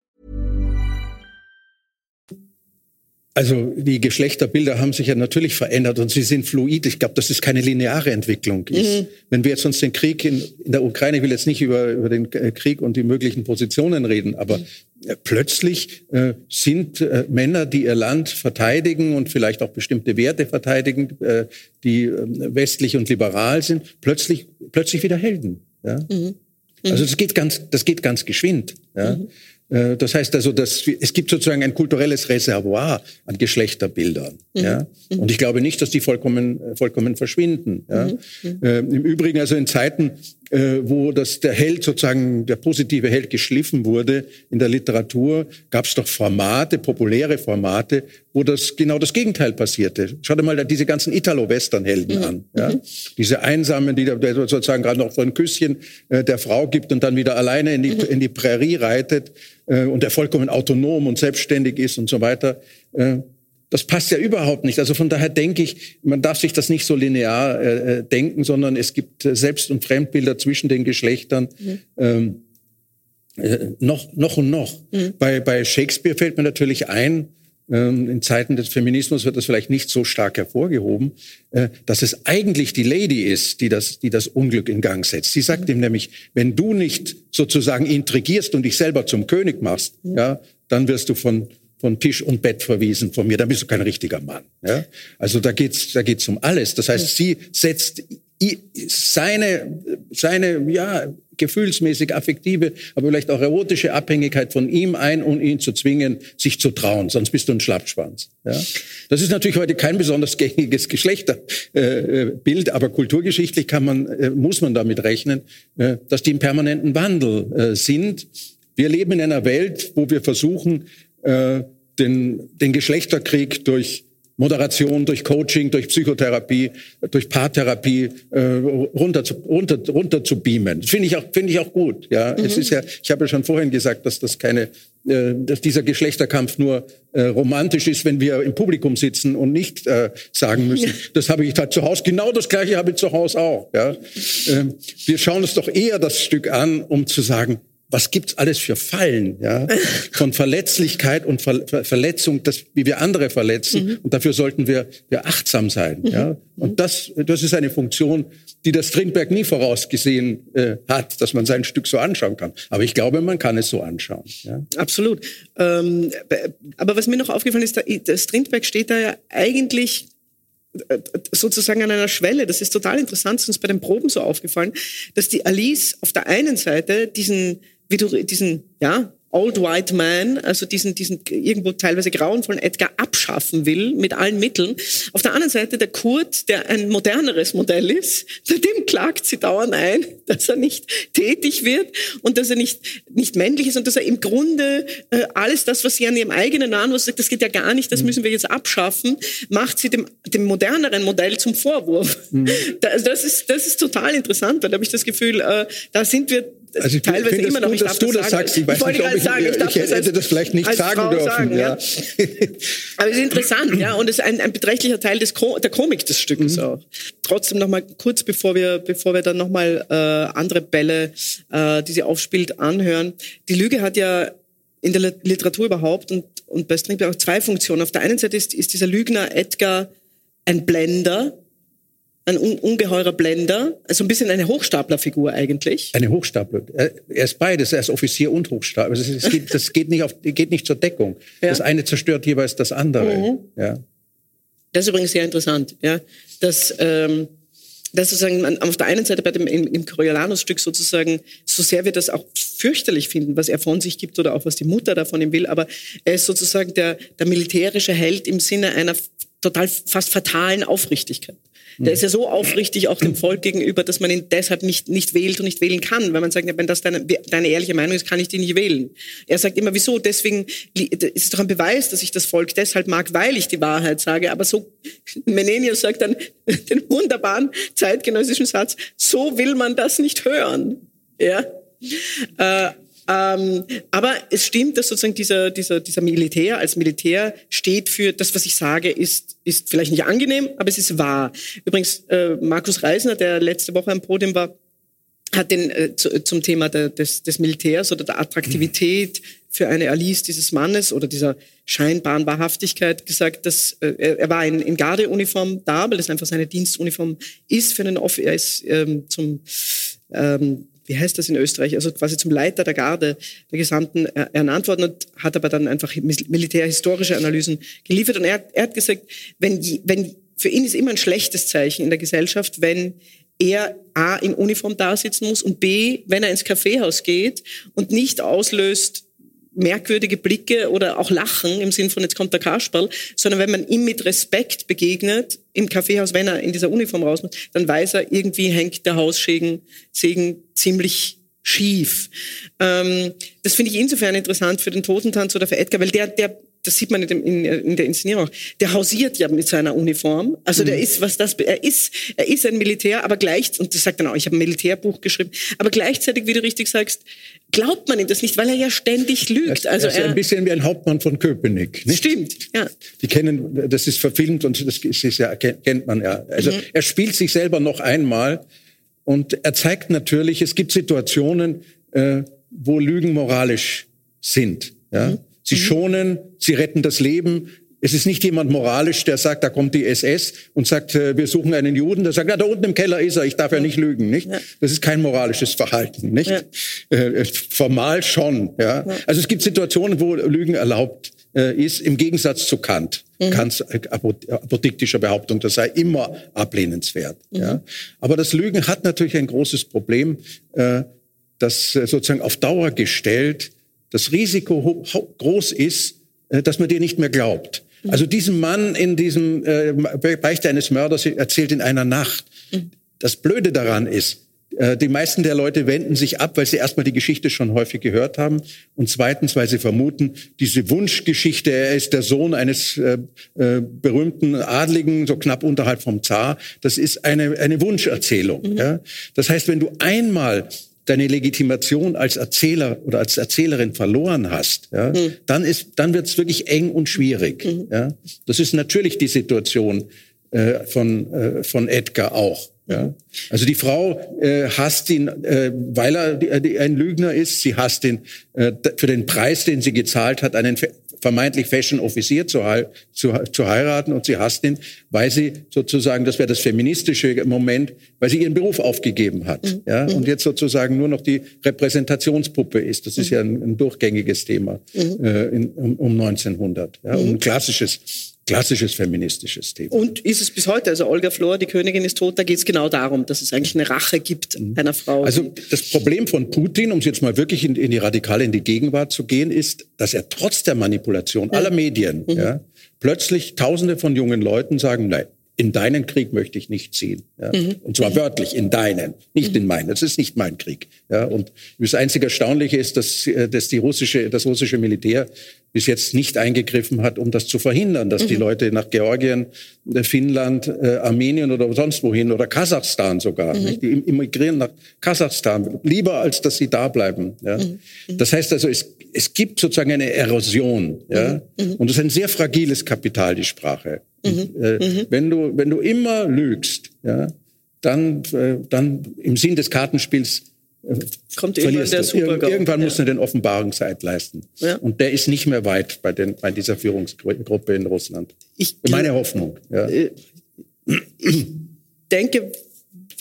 Also die Geschlechterbilder haben sich ja natürlich verändert und sie sind fluid. Ich glaube, das ist keine lineare Entwicklung. Mhm. wenn wir jetzt uns den Krieg in, in, der Ukraine, ich will jetzt nicht über, über den äh, Krieg und die möglichen Positionen reden, aber mhm. plötzlich äh, sind äh, Männer, die ihr Land verteidigen und vielleicht auch bestimmte Werte verteidigen, äh, die ähm, westlich und liberal sind, plötzlich, plötzlich wieder Helden. Ja? Mhm. Also das geht ganz, das geht ganz geschwind. Ja? Äh, das heißt also, dass es gibt sozusagen ein kulturelles Reservoir an Geschlechterbildern. Mhm. Ja? Mhm. Und ich glaube nicht, dass die vollkommen, vollkommen verschwinden. Ja? Mhm. mhm. Äh, Im Übrigen also in Zeiten, äh, wo das der Held sozusagen, der positive Held geschliffen wurde in der Literatur, gab es doch Formate, populäre Formate, wo das genau das Gegenteil passierte. Schau dir mal diese ganzen Italo-Western-Helden mhm. an. Ja? Mhm. Diese Einsamen, die der sozusagen gerade noch so ein Küsschen äh, der Frau gibt und dann wieder alleine in die, mhm. in die Prärie reitet äh, und der vollkommen autonom und selbstständig ist und so weiter. Äh, das passt ja überhaupt nicht. Also von daher denke ich, man darf sich das nicht so linear äh, äh denken, sondern es gibt äh, Selbst- und Fremdbilder zwischen den Geschlechtern. Mhm. Ähm, äh, noch, noch und noch. Mhm. Bei, bei Shakespeare fällt mir natürlich ein, ähm, in Zeiten des Feminismus wird das vielleicht nicht so stark hervorgehoben, äh, dass es eigentlich die Lady ist, die das, die das Unglück in Gang setzt. Sie sagt mhm. ihm nämlich, wenn du nicht sozusagen intrigierst und dich selber zum König machst, mhm. ja, dann wirst du von von Tisch und Bett verwiesen von mir, dann bist du kein richtiger Mann. Ja? Also da geht's, da geht's um alles. Das heißt, sie setzt seine, seine, ja, gefühlsmäßig affektive, aber vielleicht auch erotische Abhängigkeit von ihm ein, um ihn zu zwingen, sich zu trauen. Sonst bist du ein Schlappschwanz. Ja? Das ist natürlich heute kein besonders gängiges Geschlechterbild, äh, aber kulturgeschichtlich kann man, äh, muss man damit rechnen, äh, dass die im permanenten Wandel sind. Wir leben in einer Welt, wo wir versuchen, äh, den, den Geschlechterkrieg durch Moderation, durch Coaching, durch Psychotherapie, durch Paartherapie äh, runter, zu, runter, runter zu beamen. Finde ich auch finde ich auch gut. Ja, mhm. es ist ja. Ich habe ja schon vorhin gesagt, dass das keine, äh, dass dieser Geschlechterkampf nur äh, romantisch ist, wenn wir im Publikum sitzen und nicht äh, sagen müssen, ja. das habe ich da zu Hause. Genau das Gleiche habe ich zu Hause auch. Ja, äh, wir schauen uns doch eher das Stück an, um zu sagen, was gibt's alles für Fallen, ja, von Verletzlichkeit und Ver Ver Verletzung, das, wie wir andere verletzen. Mhm. Und dafür sollten wir, wir achtsam sein, mhm. ja. Und das, das ist eine Funktion, die das Strindberg nie vorausgesehen äh, hat, dass man sein Stück so anschauen kann. Aber ich glaube, man kann es so anschauen. Ja. Absolut. Ähm, aber was mir noch aufgefallen ist, der, Strindberg steht da ja eigentlich sozusagen an einer Schwelle. Das ist total interessant, ist uns bei den Proben so aufgefallen, dass die Alice auf der einen Seite diesen, wie du, diesen, ja, Old White Man, also diesen, diesen irgendwo teilweise grauenvollen Edgar abschaffen will mit allen Mitteln. Auf der anderen Seite der Kurt, der ein moderneres Modell ist, dem klagt sie dauernd ein, dass er nicht tätig wird und dass er nicht, nicht männlich ist und dass er im Grunde äh, alles das, was sie an ihrem eigenen Namen sagt, das geht ja gar nicht, das mhm. müssen wir jetzt abschaffen, macht sie dem, dem moderneren Modell zum Vorwurf. Mhm. Das, das, ist, das ist total interessant, weil da habe ich das Gefühl, äh, da sind wir also ich teilweise immer noch gut, dass du das sagst. Ich, weiß nicht, ob ich, sagen, ich, ich hätte das vielleicht nicht sagen Frau dürfen. Sagen, ja. Aber es ist interessant, ja, und es ist ein, ein beträchtlicher Teil des Ko der Komik des Stückes mhm. auch. Trotzdem noch mal kurz, bevor wir, bevor wir dann noch mal äh, andere Bälle, äh, die sie aufspielt, anhören. Die Lüge hat ja in der Literatur überhaupt und, und bei Strindberg auch zwei Funktionen. Auf der einen Seite ist, ist dieser Lügner Edgar ein Blender, ein un ungeheurer Blender, also ein bisschen eine Hochstaplerfigur eigentlich. Eine Hochstapler. Er ist beides, er ist Offizier und Hochstapler. Also das, geht, das geht, nicht auf, geht nicht zur Deckung. Ja. Das eine zerstört jeweils das andere. Mhm. Ja. Das ist übrigens sehr interessant, ja, dass, ähm, dass sozusagen man auf der einen Seite bei dem im, im Coriolanus-Stück sozusagen so sehr wir das auch fürchterlich finden, was er von sich gibt oder auch was die Mutter davon ihm will, aber er ist sozusagen der, der militärische Held im Sinne einer total fast fatalen Aufrichtigkeit. Der ist ja so aufrichtig auch dem Volk gegenüber, dass man ihn deshalb nicht, nicht wählt und nicht wählen kann. Weil man sagt, wenn das deine, deine ehrliche Meinung ist, kann ich die nicht wählen. Er sagt immer, wieso? Deswegen ist doch ein Beweis, dass ich das Volk deshalb mag, weil ich die Wahrheit sage. Aber so, Menenius sagt dann den wunderbaren zeitgenössischen Satz, so will man das nicht hören. Ja. Äh, ähm, aber es stimmt, dass sozusagen dieser, dieser, dieser Militär als Militär steht für das, was ich sage, ist, ist vielleicht nicht angenehm, aber es ist wahr. Übrigens, äh, Markus Reisner, der letzte Woche am Podium war, hat den äh, zu, zum Thema der, des, des Militärs oder der Attraktivität für eine Alice dieses Mannes oder dieser scheinbaren Wahrhaftigkeit gesagt, dass äh, er war in, in Gardeuniform da, weil das einfach seine Dienstuniform ist für einen Off. Er ist ähm, zum ähm, wie heißt das in Österreich, also quasi zum Leiter der Garde der Gesandten ernannt worden und hat aber dann einfach militärhistorische Analysen geliefert. Und er, er hat gesagt, wenn, wenn, für ihn ist immer ein schlechtes Zeichen in der Gesellschaft, wenn er A in Uniform da sitzen muss und B, wenn er ins Kaffeehaus geht und nicht auslöst, merkwürdige Blicke oder auch Lachen im Sinn von jetzt kommt der Kasperl, sondern wenn man ihm mit Respekt begegnet im Kaffeehaus, wenn er in dieser Uniform raus muss, dann weiß er, irgendwie hängt der Haussegen Segen ziemlich schief. Ähm, das finde ich insofern interessant für den Totentanz oder für Edgar, weil der, der das sieht man in, dem, in, in, der Inszenierung der hausiert ja mit seiner Uniform. Also mhm. der ist, was das, er ist, er ist ein Militär, aber gleich, und das sagt dann auch, ich habe ein Militärbuch geschrieben, aber gleichzeitig, wie du richtig sagst, glaubt man ihm das nicht, weil er ja ständig lügt. Also er ist ein bisschen wie ein Hauptmann von Köpenick. Nicht? Stimmt, ja. Die kennen, das ist verfilmt und das ist ja, kennt man ja. Also mhm. er spielt sich selber noch einmal und er zeigt natürlich, es gibt Situationen, äh, wo Lügen moralisch sind. Ja? Mhm. Sie mhm. schonen, sie retten das Leben. Es ist nicht jemand moralisch, der sagt, da kommt die SS und sagt, äh, wir suchen einen Juden. Der sagt, ja, da unten im Keller ist er, ich darf ja nicht lügen, nicht? Ja. Das ist kein moralisches Verhalten, nicht? Ja. Äh, formal schon, ja? ja. Also es gibt Situationen, wo Lügen erlaubt äh, ist, im Gegensatz zu Kant. Mhm. Kants äh, apodiktischer Behauptung, das sei immer ablehnenswert. Mhm. Ja? Aber das Lügen hat natürlich ein großes Problem, äh, das äh, sozusagen auf Dauer gestellt das Risiko groß ist, äh, dass man dir nicht mehr glaubt. Mhm. Also diesem Mann in diesem äh, Beichte eines Mörders erzählt in einer Nacht. Mhm. Das Blöde daran ist, äh, die meisten der Leute wenden sich ab, weil sie erstmal die Geschichte schon häufig gehört haben und zweitens, weil sie vermuten, diese Wunschgeschichte, er ist der Sohn eines äh, äh, berühmten Adligen, so knapp unterhalb vom Zar, das ist eine, eine Wunscherzählung. Mhm. Ja? Das heißt, wenn du einmal deine Legitimation als Erzähler oder als Erzählerin verloren hast, ja, mhm. dann ist, dann wird es wirklich eng und schwierig. Mhm. Ja. Das ist natürlich die Situation äh, von äh, von Edgar auch. Ja. Mhm. Also die Frau äh, hasst ihn, äh, weil er äh, ein Lügner ist. Sie hasst ihn äh, für den Preis, den sie gezahlt hat, einen vermeintlich Fashion Offizier zu, zu, zu heiraten und sie hasst ihn, weil sie sozusagen, das wäre das feministische Moment, weil sie ihren Beruf aufgegeben hat mhm. ja, und jetzt sozusagen nur noch die Repräsentationspuppe ist. Das ist ja ein, ein durchgängiges Thema mhm. äh, in, um, um 1900, ja, um ein klassisches klassisches feministisches Thema. Und ist es bis heute, also Olga Flor, die Königin ist tot, da geht es genau darum, dass es eigentlich eine Rache gibt mhm. einer Frau. Also das Problem von Putin, um es jetzt mal wirklich in, in, die Radikale, in die Gegenwart zu gehen, ist, dass er trotz der Manipulation ja. aller Medien mhm. ja, plötzlich Tausende von jungen Leuten sagen, nein, in deinen Krieg möchte ich nicht ziehen. Ja? Mhm. Und zwar wörtlich, in deinen, nicht in meinen. Das ist nicht mein Krieg. Ja? Und das einzige Erstaunliche ist, dass, äh, dass die russische, das russische Militär bis jetzt nicht eingegriffen hat, um das zu verhindern, dass mhm. die Leute nach Georgien, äh, Finnland, äh, Armenien oder sonst wohin oder Kasachstan sogar, mhm. nicht? die immigrieren nach Kasachstan, lieber als dass sie da bleiben. Ja? Mhm. mhm. Das heißt also, es, es gibt sozusagen eine Erosion. Ja? Mhm. Mhm. Und es ist ein sehr fragiles Kapital, die Sprache. Mhm. Äh. Wenn du, wenn du immer lügst, ja, dann, äh, dann im Sinn des Kartenspiels Kommt irgendwann der Super Irgendwann ja. musst du den Offenbarungseid leisten. Ja. Und der ist nicht mehr weit bei, den, bei dieser Führungsgruppe in Russland. Ich, Meine Hoffnung. Ja. Äh, ich denke,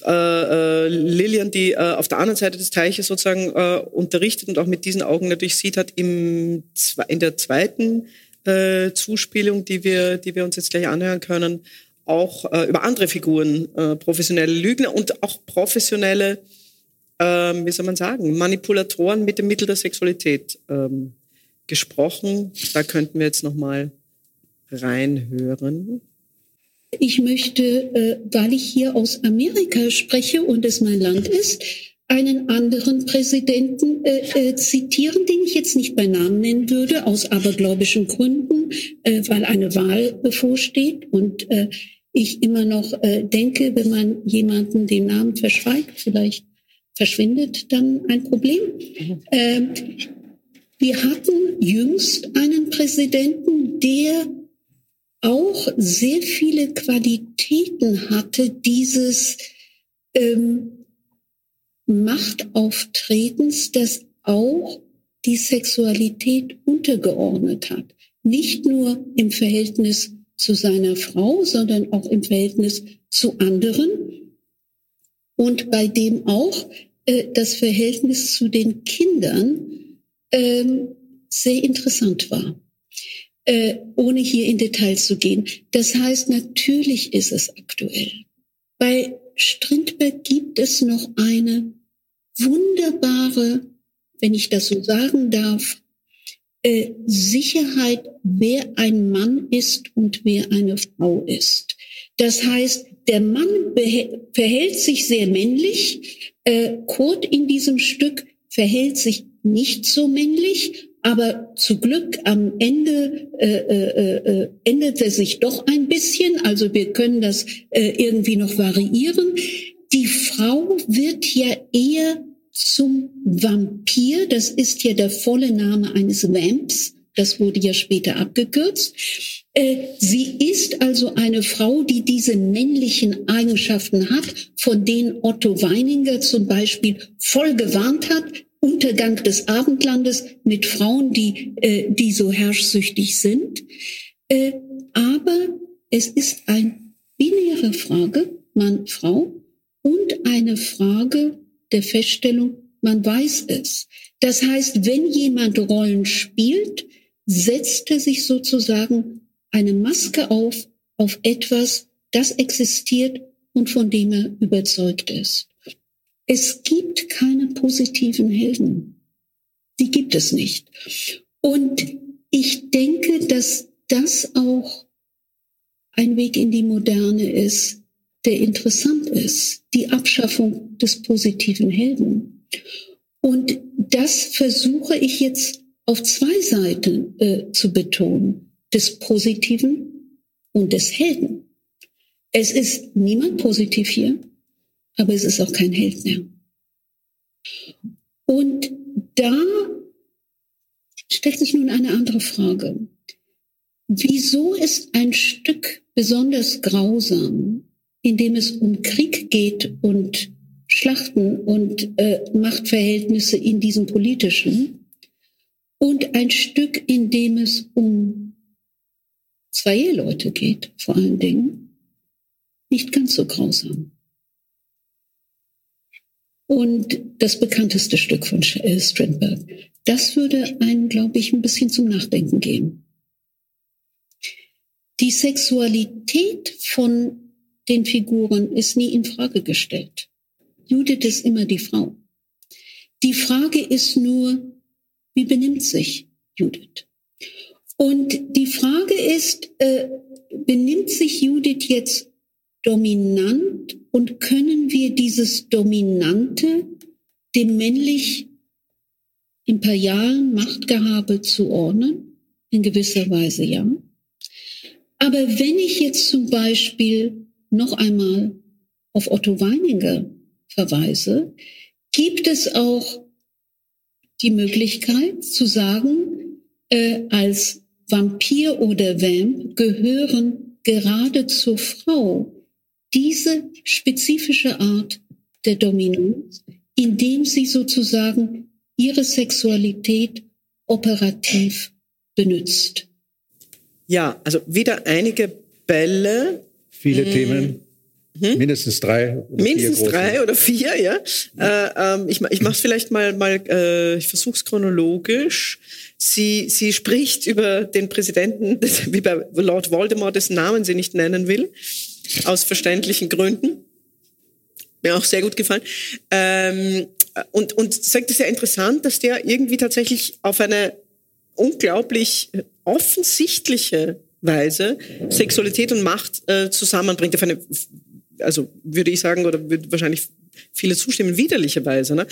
äh, äh, Lilian, die äh, auf der anderen Seite des Teiches sozusagen äh, unterrichtet und auch mit diesen Augen natürlich sieht, hat im, in der zweiten äh, Zuspielung, die wir, die wir uns jetzt gleich anhören können, auch äh, über andere Figuren, äh, professionelle Lügner und auch professionelle, äh, wie soll man sagen, Manipulatoren mit dem Mittel der Sexualität ähm, gesprochen. Da könnten wir jetzt nochmal reinhören. Ich möchte, äh, weil ich hier aus Amerika spreche und es mein Land ist, einen anderen Präsidenten äh, äh, zitieren, den ich jetzt nicht bei Namen nennen würde, aus abergläubischen Gründen, äh, weil eine Wahl bevorsteht und äh, ich immer noch äh, denke, wenn man jemanden den Namen verschweigt, vielleicht verschwindet dann ein Problem. Äh, wir hatten jüngst einen Präsidenten, der auch sehr viele Qualitäten hatte, dieses ähm, Machtauftretens, das auch die Sexualität untergeordnet hat. Nicht nur im Verhältnis zu seiner Frau, sondern auch im Verhältnis zu anderen. Und bei dem auch äh, das Verhältnis zu den Kindern ähm, sehr interessant war, äh, ohne hier in Details zu gehen. Das heißt, natürlich ist es aktuell. Bei Strindberg gibt es noch eine wunderbare, wenn ich das so sagen darf, äh, Sicherheit, wer ein Mann ist und wer eine Frau ist. Das heißt, der Mann verhält sich sehr männlich. Äh, Kurt in diesem Stück verhält sich nicht so männlich, aber zu Glück am Ende äh, äh, äh, ändert er sich doch ein bisschen. Also wir können das äh, irgendwie noch variieren. Die Frau wird ja eher zum Vampir. Das ist ja der volle Name eines Vamps. Das wurde ja später abgekürzt. Äh, sie ist also eine Frau, die diese männlichen Eigenschaften hat, von denen Otto Weininger zum Beispiel voll gewarnt hat. Untergang des Abendlandes mit Frauen, die, äh, die so herrschsüchtig sind. Äh, aber es ist eine binäre Frage, Mann, Frau, und eine Frage der Feststellung, man weiß es. Das heißt, wenn jemand Rollen spielt, setzt er sich sozusagen eine Maske auf, auf etwas, das existiert und von dem er überzeugt ist. Es gibt keine positiven Helden. Die gibt es nicht. Und ich denke, dass das auch ein Weg in die Moderne ist, der interessant ist, die Abschaffung des positiven Helden. Und das versuche ich jetzt auf zwei Seiten äh, zu betonen, des Positiven und des Helden. Es ist niemand positiv hier, aber es ist auch kein Held mehr. Und da stellt sich nun eine andere Frage. Wieso ist ein Stück besonders grausam, in dem es um Krieg geht und Schlachten und äh, Machtverhältnisse in diesem politischen und ein Stück, in dem es um zwei Eheleute geht, vor allen Dingen, nicht ganz so grausam. Und das bekannteste Stück von äh, Strindberg. Das würde einen, glaube ich, ein bisschen zum Nachdenken geben. Die Sexualität von den Figuren ist nie in Frage gestellt. Judith ist immer die Frau. Die Frage ist nur, wie benimmt sich Judith? Und die Frage ist, äh, benimmt sich Judith jetzt dominant und können wir dieses Dominante dem männlich imperialen Machtgehabe zuordnen? In gewisser Weise ja. Aber wenn ich jetzt zum Beispiel noch einmal auf Otto Weininger verweise, gibt es auch die Möglichkeit zu sagen, äh, als Vampir oder Vamp gehören gerade zur Frau diese spezifische Art der Dominanz, indem sie sozusagen ihre Sexualität operativ benutzt. Ja, also wieder einige Bälle. Viele hm. Themen. Hm? Mindestens drei. Oder Mindestens drei oder vier, ja. Äh, ähm, ich ich mache es vielleicht mal, mal äh, ich versuche es chronologisch. Sie, sie spricht über den Präsidenten, wie bei Lord Voldemort, dessen Namen sie nicht nennen will, aus verständlichen Gründen. Mir auch sehr gut gefallen. Ähm, und, und sagt es ja interessant, dass der irgendwie tatsächlich auf eine unglaublich offensichtliche Weise Sexualität und Macht äh, zusammenbringt. Auf eine, also würde ich sagen, oder würde wahrscheinlich viele zustimmen, widerliche Weise. Ne?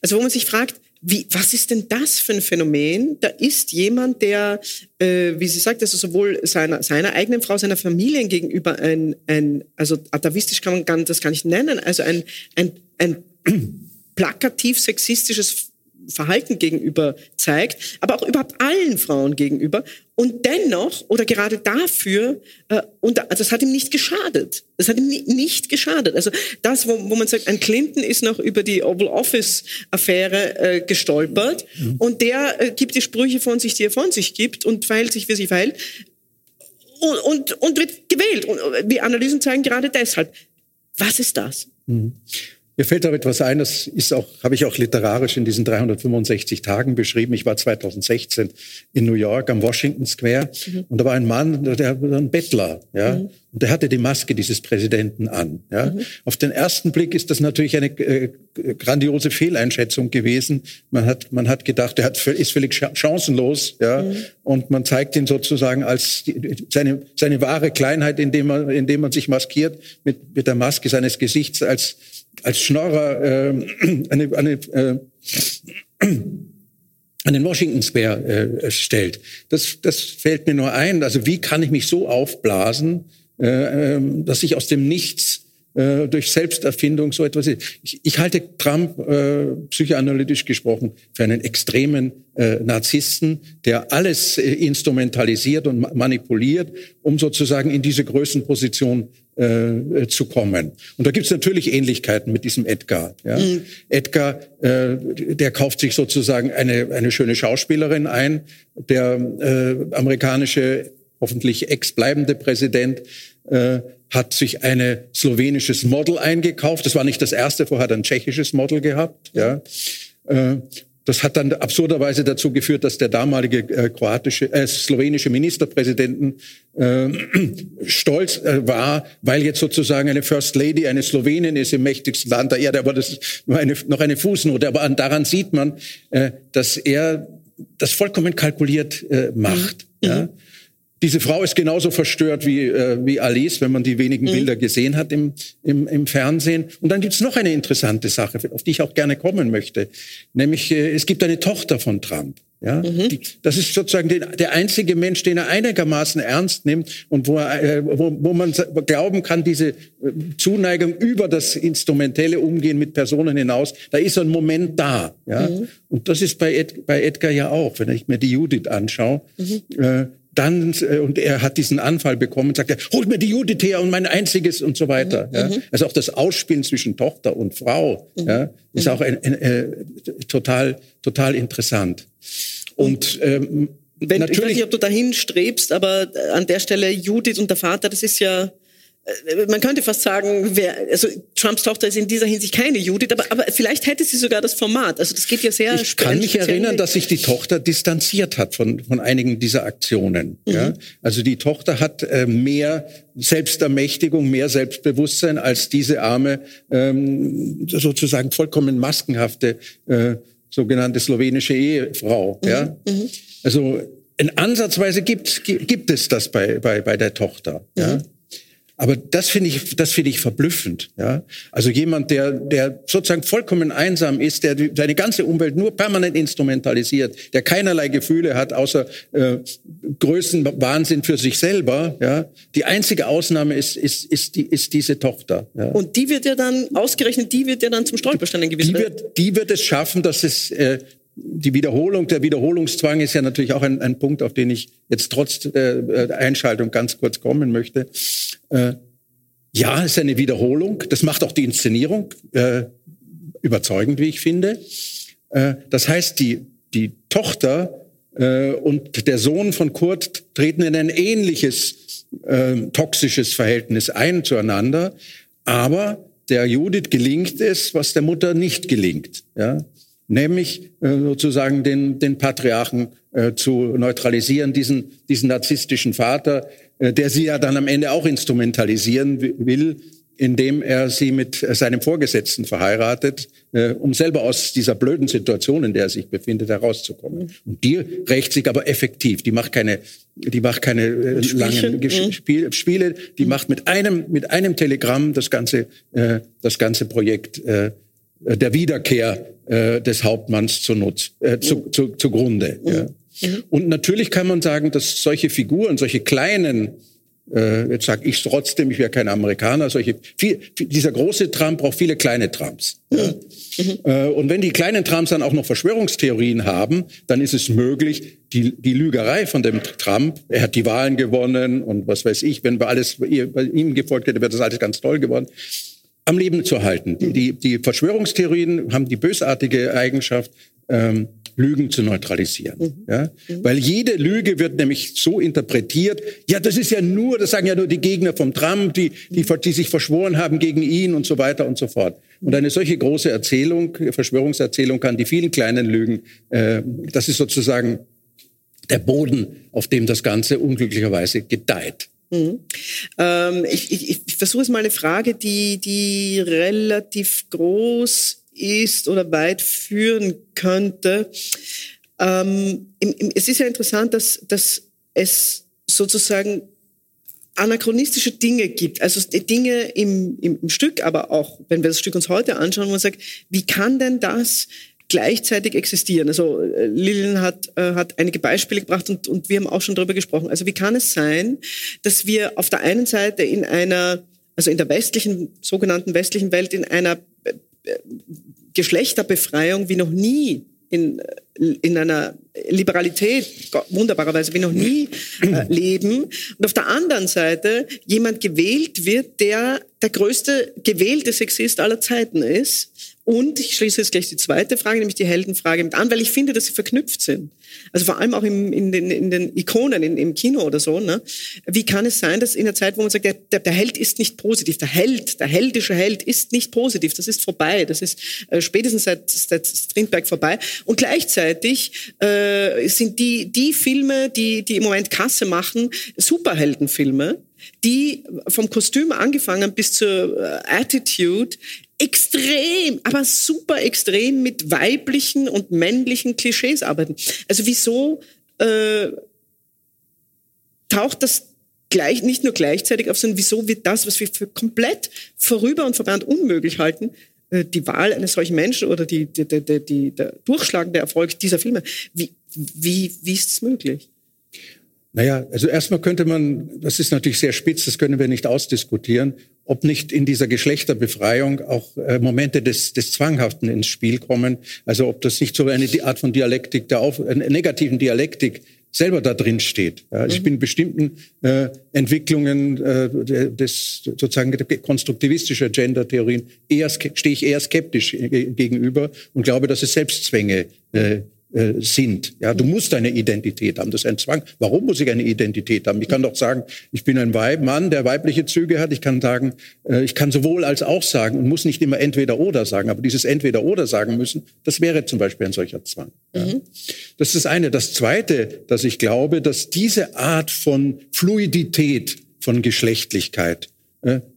Also wo man sich fragt, wie, was ist denn das für ein Phänomen? Da ist jemand, der, äh, wie sie sagt, also sowohl seiner, seiner eigenen Frau, seiner Familie gegenüber ein, ein also atavistisch kann man das gar nicht nennen, also ein, ein, ein plakativ sexistisches Verhalten gegenüber zeigt, aber auch überhaupt allen Frauen gegenüber. Und dennoch, oder gerade dafür, äh, und das hat ihm nicht geschadet. Das hat ihm nicht geschadet. Also das, wo, wo man sagt, ein Clinton ist noch über die Oval Office-Affäre äh, gestolpert mhm. und der äh, gibt die Sprüche von sich, die er von sich gibt und verhält sich, wie sie verhält und, und, und wird gewählt. Und äh, die Analysen zeigen gerade deshalb. Was ist das? Mhm. Mir fällt aber etwas ein, das ist auch, habe ich auch literarisch in diesen 365 Tagen beschrieben. Ich war 2016 in New York am Washington Square mhm. und da war ein Mann, der war ein Bettler, ja. Mhm. Und der hatte die Maske dieses Präsidenten an. Ja. Mhm. Auf den ersten Blick ist das natürlich eine äh, grandiose Fehleinschätzung gewesen. Man hat, man hat gedacht, er hat, ist völlig chancenlos. Ja. Mhm. Und man zeigt ihn sozusagen als die, seine, seine wahre Kleinheit, indem man, indem man sich maskiert mit, mit der Maske seines Gesichts als als Schnorrer äh, eine, eine, äh, an den Washington Square äh, stellt. Das, das fällt mir nur ein. Also wie kann ich mich so aufblasen, äh, ähm, dass ich aus dem Nichts äh, durch Selbsterfindung so etwas. Ich, ich halte Trump äh, psychoanalytisch gesprochen für einen extremen äh, Narzissten, der alles äh, instrumentalisiert und manipuliert, um sozusagen in diese Größenposition äh, zu kommen. Und da gibt es natürlich Ähnlichkeiten mit diesem Edgar. Ja? Mhm. Edgar, äh, der kauft sich sozusagen eine, eine schöne Schauspielerin ein. Der äh, amerikanische, hoffentlich ex-bleibende Präsident äh, hat sich eine slowenisches Model eingekauft. Das war nicht das erste, vorher hat er ein tschechisches Model gehabt. Ja. Äh, das hat dann absurderweise dazu geführt, dass der damalige äh, kroatische, äh, slowenische Ministerpräsidenten äh, stolz äh, war, weil jetzt sozusagen eine First Lady eine Slowenin ist im mächtigsten Land der Erde. Aber das ist eine, noch eine Fußnote. Aber daran sieht man, äh, dass er das vollkommen kalkuliert äh, macht. Mhm. Ja. Diese Frau ist genauso verstört wie, äh, wie Alice, wenn man die wenigen mhm. Bilder gesehen hat im, im, im Fernsehen. Und dann gibt's noch eine interessante Sache, auf die ich auch gerne kommen möchte. Nämlich, äh, es gibt eine Tochter von Trump. Ja, mhm. die, das ist sozusagen den, der einzige Mensch, den er einigermaßen ernst nimmt und wo, er, äh, wo, wo man glauben kann, diese äh, Zuneigung über das instrumentelle Umgehen mit Personen hinaus, da ist ein Moment da. Ja, mhm. und das ist bei, Ed, bei Edgar ja auch, wenn ich mir die Judith anschaue. Mhm. Äh, dann, äh, und er hat diesen Anfall bekommen und sagte, holt mir die Judith her und mein einziges und so weiter. Mhm. Ja. Mhm. Also auch das Ausspielen zwischen Tochter und Frau mhm. ja, ist mhm. auch ein, ein, äh, total, total interessant. Und ähm, wenn, natürlich, ich weiß nicht, ob du dahin strebst, aber an der Stelle Judith und der Vater, das ist ja man könnte fast sagen, wer, also Trumps Tochter ist in dieser Hinsicht keine Judith, aber, aber vielleicht hätte sie sogar das Format. Also das geht ja sehr. Ich kann mich erinnern, dass sich die Tochter distanziert hat von, von einigen dieser Aktionen. Mhm. Ja? Also die Tochter hat äh, mehr Selbstermächtigung, mehr Selbstbewusstsein als diese arme, ähm, sozusagen vollkommen maskenhafte äh, sogenannte slowenische Ehefrau. Mhm. Ja? Mhm. Also in Ansatzweise gibt, gibt es das bei, bei, bei der Tochter. Ja? Aber das finde ich, das finde ich verblüffend. Ja? Also jemand, der, der sozusagen vollkommen einsam ist, der seine ganze Umwelt nur permanent instrumentalisiert, der keinerlei Gefühle hat, außer äh, Größenwahnsinn für sich selber. Ja? Die einzige Ausnahme ist, ist, ist, die, ist diese Tochter. Ja? Und die wird ja dann, ausgerechnet, die wird ja dann zum Stolperstein in gewisser die wird, die wird es schaffen, dass es äh, die Wiederholung, der Wiederholungszwang ist ja natürlich auch ein, ein Punkt, auf den ich jetzt trotz äh, Einschaltung ganz kurz kommen möchte. Äh, ja, ist eine Wiederholung. Das macht auch die Inszenierung äh, überzeugend, wie ich finde. Äh, das heißt, die, die Tochter äh, und der Sohn von Kurt treten in ein ähnliches äh, toxisches Verhältnis ein zueinander. Aber der Judith gelingt es, was der Mutter nicht gelingt. Ja? Nämlich äh, sozusagen den, den Patriarchen äh, zu neutralisieren, diesen, diesen narzisstischen Vater, äh, der sie ja dann am Ende auch instrumentalisieren will, indem er sie mit äh, seinem Vorgesetzten verheiratet, äh, um selber aus dieser blöden Situation, in der er sich befindet, herauszukommen. Und die rächt sich aber effektiv. Die macht keine, die macht keine äh, langen mhm. Spiel, Spiele. Die macht mit einem, mit einem Telegramm das ganze, äh, das ganze Projekt äh, der Wiederkehr äh, des Hauptmanns zu Nutz, äh, zu, zu, zugrunde. Mhm. Ja. Mhm. Und natürlich kann man sagen, dass solche Figuren, solche kleinen, äh, jetzt sage ich trotzdem, ich wäre kein Amerikaner, solche, viel, dieser große Trump braucht viele kleine Trumps. Ja. Mhm. Äh, und wenn die kleinen Trumps dann auch noch Verschwörungstheorien haben, dann ist es möglich, die, die Lügerei von dem Trump, er hat die Wahlen gewonnen und was weiß ich, wenn wir alles bei ihm gefolgt hätte, wäre das alles ganz toll geworden am Leben zu halten. Die, die, die Verschwörungstheorien haben die bösartige Eigenschaft, ähm, Lügen zu neutralisieren. Mhm. Ja? Mhm. Weil jede Lüge wird nämlich so interpretiert, ja, das ist ja nur, das sagen ja nur die Gegner vom Trump, die, die, die sich verschworen haben gegen ihn und so weiter und so fort. Und eine solche große Erzählung, Verschwörungserzählung kann die vielen kleinen Lügen, äh, das ist sozusagen der Boden, auf dem das Ganze unglücklicherweise gedeiht. Mhm. Ähm, ich, ich, ich versuche es mal eine Frage, die, die relativ groß ist oder weit führen könnte. Ähm, im, im, es ist ja interessant, dass, dass es sozusagen anachronistische Dinge gibt, also Dinge im, im, im Stück, aber auch, wenn wir das Stück uns heute anschauen, wo man sagt, wie kann denn das gleichzeitig existieren. Also äh, Lilian hat, äh, hat einige Beispiele gebracht und, und wir haben auch schon darüber gesprochen. Also wie kann es sein, dass wir auf der einen Seite in einer, also in der westlichen, sogenannten westlichen Welt, in einer äh, Geschlechterbefreiung wie noch nie in, in einer Liberalität wunderbarerweise wie noch nie äh, leben und auf der anderen Seite jemand gewählt wird, der der größte gewählte Sexist aller Zeiten ist und ich schließe jetzt gleich die zweite Frage, nämlich die Heldenfrage mit an, weil ich finde, dass sie verknüpft sind. Also vor allem auch im, in, den, in den Ikonen, in, im Kino oder so. Ne? Wie kann es sein, dass in der Zeit, wo man sagt, der, der, der Held ist nicht positiv, der Held, der heldische Held ist nicht positiv, das ist vorbei, das ist äh, spätestens seit, seit Strindberg vorbei. Und gleichzeitig äh, sind die, die Filme, die, die im Moment Kasse machen, Superheldenfilme, die vom Kostüm angefangen bis zur äh, Attitude extrem, aber super extrem mit weiblichen und männlichen Klischees arbeiten. Also wieso äh, taucht das gleich, nicht nur gleichzeitig auf, sondern wieso wird das, was wir für komplett vorüber und vorbei unmöglich halten, äh, die Wahl eines solchen Menschen oder die, die, die, die, der durchschlagende Erfolg dieser Filme, wie, wie, wie ist es möglich? Naja, also erstmal könnte man, das ist natürlich sehr spitz, das können wir nicht ausdiskutieren, ob nicht in dieser Geschlechterbefreiung auch äh, Momente des, des Zwanghaften ins Spiel kommen. Also ob das nicht so eine Art von Dialektik, der auf, äh, negativen Dialektik selber da drin steht. Ja, also ich mhm. bin bestimmten äh, Entwicklungen äh, des sozusagen konstruktivistischer Gender-Theorien eher stehe ich eher skeptisch gegenüber und glaube, dass es Selbstzwänge äh, äh, sind. Ja, du musst eine Identität haben. Das ist ein Zwang. Warum muss ich eine Identität haben? Ich kann doch sagen, ich bin ein Weib, Mann, der weibliche Züge hat. Ich kann sagen, äh, ich kann sowohl als auch sagen und muss nicht immer entweder oder sagen. Aber dieses entweder oder sagen müssen, das wäre zum Beispiel ein solcher Zwang. Ja. Mhm. Das ist das eine. Das zweite, dass ich glaube, dass diese Art von Fluidität von Geschlechtlichkeit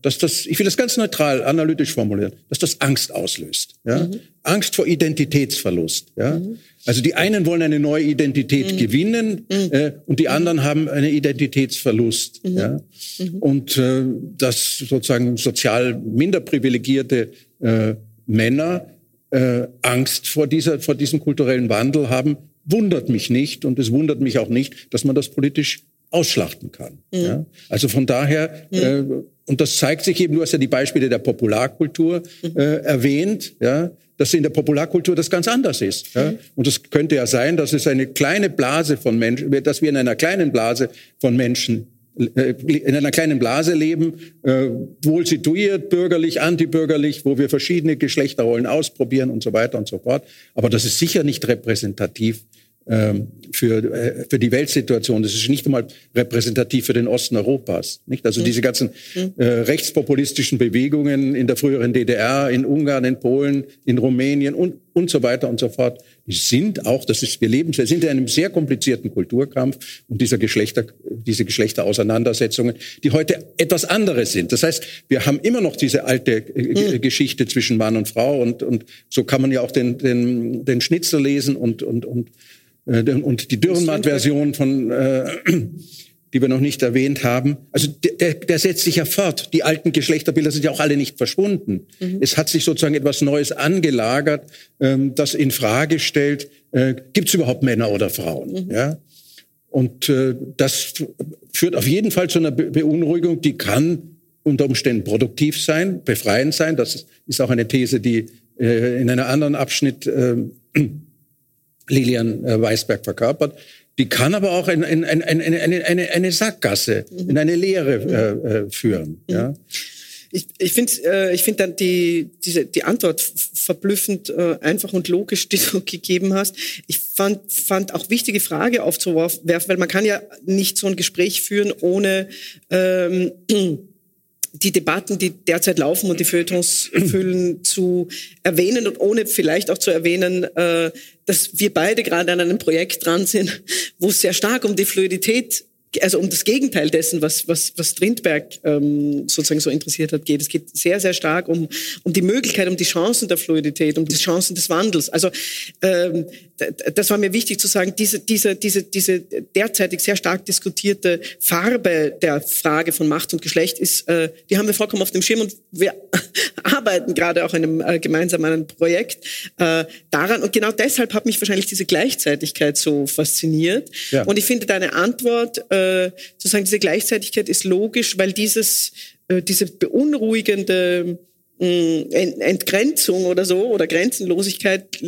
dass das, ich will das ganz neutral, analytisch formulieren, dass das Angst auslöst. Ja? Mhm. Angst vor Identitätsverlust. Ja? Mhm. Also die einen wollen eine neue Identität mhm. gewinnen mhm. äh, und die anderen haben einen Identitätsverlust. Mhm. Ja? Mhm. Und äh, dass sozusagen sozial minder privilegierte äh, Männer äh, Angst vor, dieser, vor diesem kulturellen Wandel haben, wundert mich nicht und es wundert mich auch nicht, dass man das politisch ausschlachten kann. Ja? Also von daher äh, und das zeigt sich eben, du hast ja die Beispiele der Popularkultur äh, erwähnt, ja, dass in der Popularkultur das ganz anders ist. Ja. Und es könnte ja sein, dass es eine kleine Blase von Menschen, dass wir in einer kleinen Blase von Menschen äh, in einer kleinen Blase leben, äh, wohl situiert, bürgerlich, antibürgerlich, wo wir verschiedene Geschlechterrollen ausprobieren und so weiter und so fort. Aber das ist sicher nicht repräsentativ für, äh, für die Weltsituation. Das ist nicht einmal repräsentativ für den Osten Europas. Nicht? Also mhm. diese ganzen mhm. äh, rechtspopulistischen Bewegungen in der früheren DDR, in Ungarn, in Polen, in Rumänien und, und so weiter und so fort, die sind auch, das ist, wir leben, wir sind in einem sehr komplizierten Kulturkampf und dieser Geschlechter, diese Geschlechterauseinandersetzungen, die heute etwas anderes sind. Das heißt, wir haben immer noch diese alte äh, mhm. Geschichte zwischen Mann und Frau und, und so kann man ja auch den, den, den Schnitzel lesen und, und, und und die Dürrenmatt-Version von, äh, die wir noch nicht erwähnt haben. Also der, der setzt sich ja fort. Die alten Geschlechterbilder sind ja auch alle nicht verschwunden. Mhm. Es hat sich sozusagen etwas Neues angelagert, ähm, das in Frage stellt, äh, gibt es überhaupt Männer oder Frauen? Mhm. Ja? Und äh, das führt auf jeden Fall zu einer Be Beunruhigung, die kann unter Umständen produktiv sein, befreiend sein. Das ist auch eine These, die äh, in einem anderen Abschnitt äh, Lilian äh, Weisberg verkörpert. Die kann aber auch in, in, in, in eine, eine, Sackgasse, mhm. in eine Leere äh, äh, führen. Mhm. Ja. Ich, ich finde äh, ich find dann die, diese, die Antwort verblüffend äh, einfach und logisch, die du gegeben hast. Ich fand, fand auch wichtige Frage aufzuwerfen, weil man kann ja nicht so ein Gespräch führen, ohne ähm, die Debatten, die derzeit laufen und die Feuilletons füllen, zu erwähnen und ohne vielleicht auch zu erwähnen, äh, dass wir beide gerade an einem Projekt dran sind, wo es sehr stark um die Fluidität also um das Gegenteil dessen, was, was, was Strindberg ähm, sozusagen so interessiert hat, geht. Es geht sehr, sehr stark um, um die Möglichkeit, um die Chancen der Fluidität, um die Chancen des Wandels. Also ähm, das war mir wichtig zu sagen, diese, diese, diese, diese derzeitig sehr stark diskutierte Farbe der Frage von Macht und Geschlecht ist, äh, die haben wir vollkommen auf dem Schirm und wir arbeiten gerade auch in einem äh, gemeinsam an einem Projekt äh, daran. Und genau deshalb hat mich wahrscheinlich diese Gleichzeitigkeit so fasziniert. Ja. Und ich finde deine Antwort, äh, sozusagen diese Gleichzeitigkeit ist logisch, weil dieses, äh, diese beunruhigende äh, Entgrenzung oder so oder Grenzenlosigkeit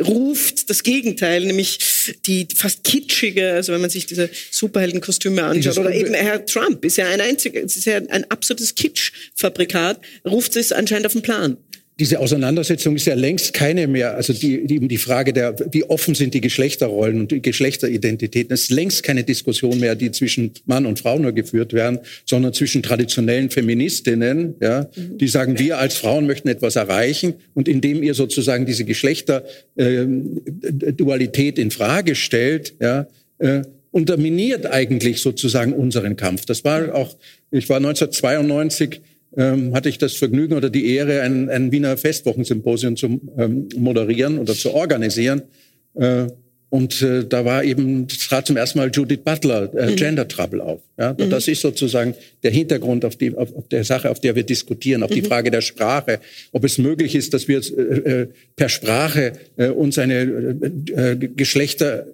ruft das Gegenteil, nämlich die fast kitschige, also wenn man sich diese Superheldenkostüme anschaut, oder eben Herr Trump ist ja ein einziger, ist ja ein absolutes Kitschfabrikat, ruft es anscheinend auf den Plan diese Auseinandersetzung ist ja längst keine mehr, also die, die, die Frage der, wie offen sind die Geschlechterrollen und die Geschlechteridentitäten, ist längst keine Diskussion mehr, die zwischen Mann und Frau nur geführt werden, sondern zwischen traditionellen Feministinnen, ja, die sagen, wir als Frauen möchten etwas erreichen. Und indem ihr sozusagen diese Geschlechterdualität in Frage stellt, ja, äh, unterminiert eigentlich sozusagen unseren Kampf. Das war auch, ich war 1992 ähm, hatte ich das Vergnügen oder die Ehre, ein, ein Wiener Festwochensymposium zu ähm, moderieren oder zu organisieren. Äh, und äh, da war eben, trat zum ersten Mal Judith Butler, äh, mhm. Gender Trouble auf. Ja? Mhm. Das ist sozusagen der Hintergrund auf, die, auf, auf der Sache, auf der wir diskutieren, auf mhm. die Frage der Sprache, ob es möglich ist, dass wir äh, äh per Sprache äh, uns eine äh, Geschlechter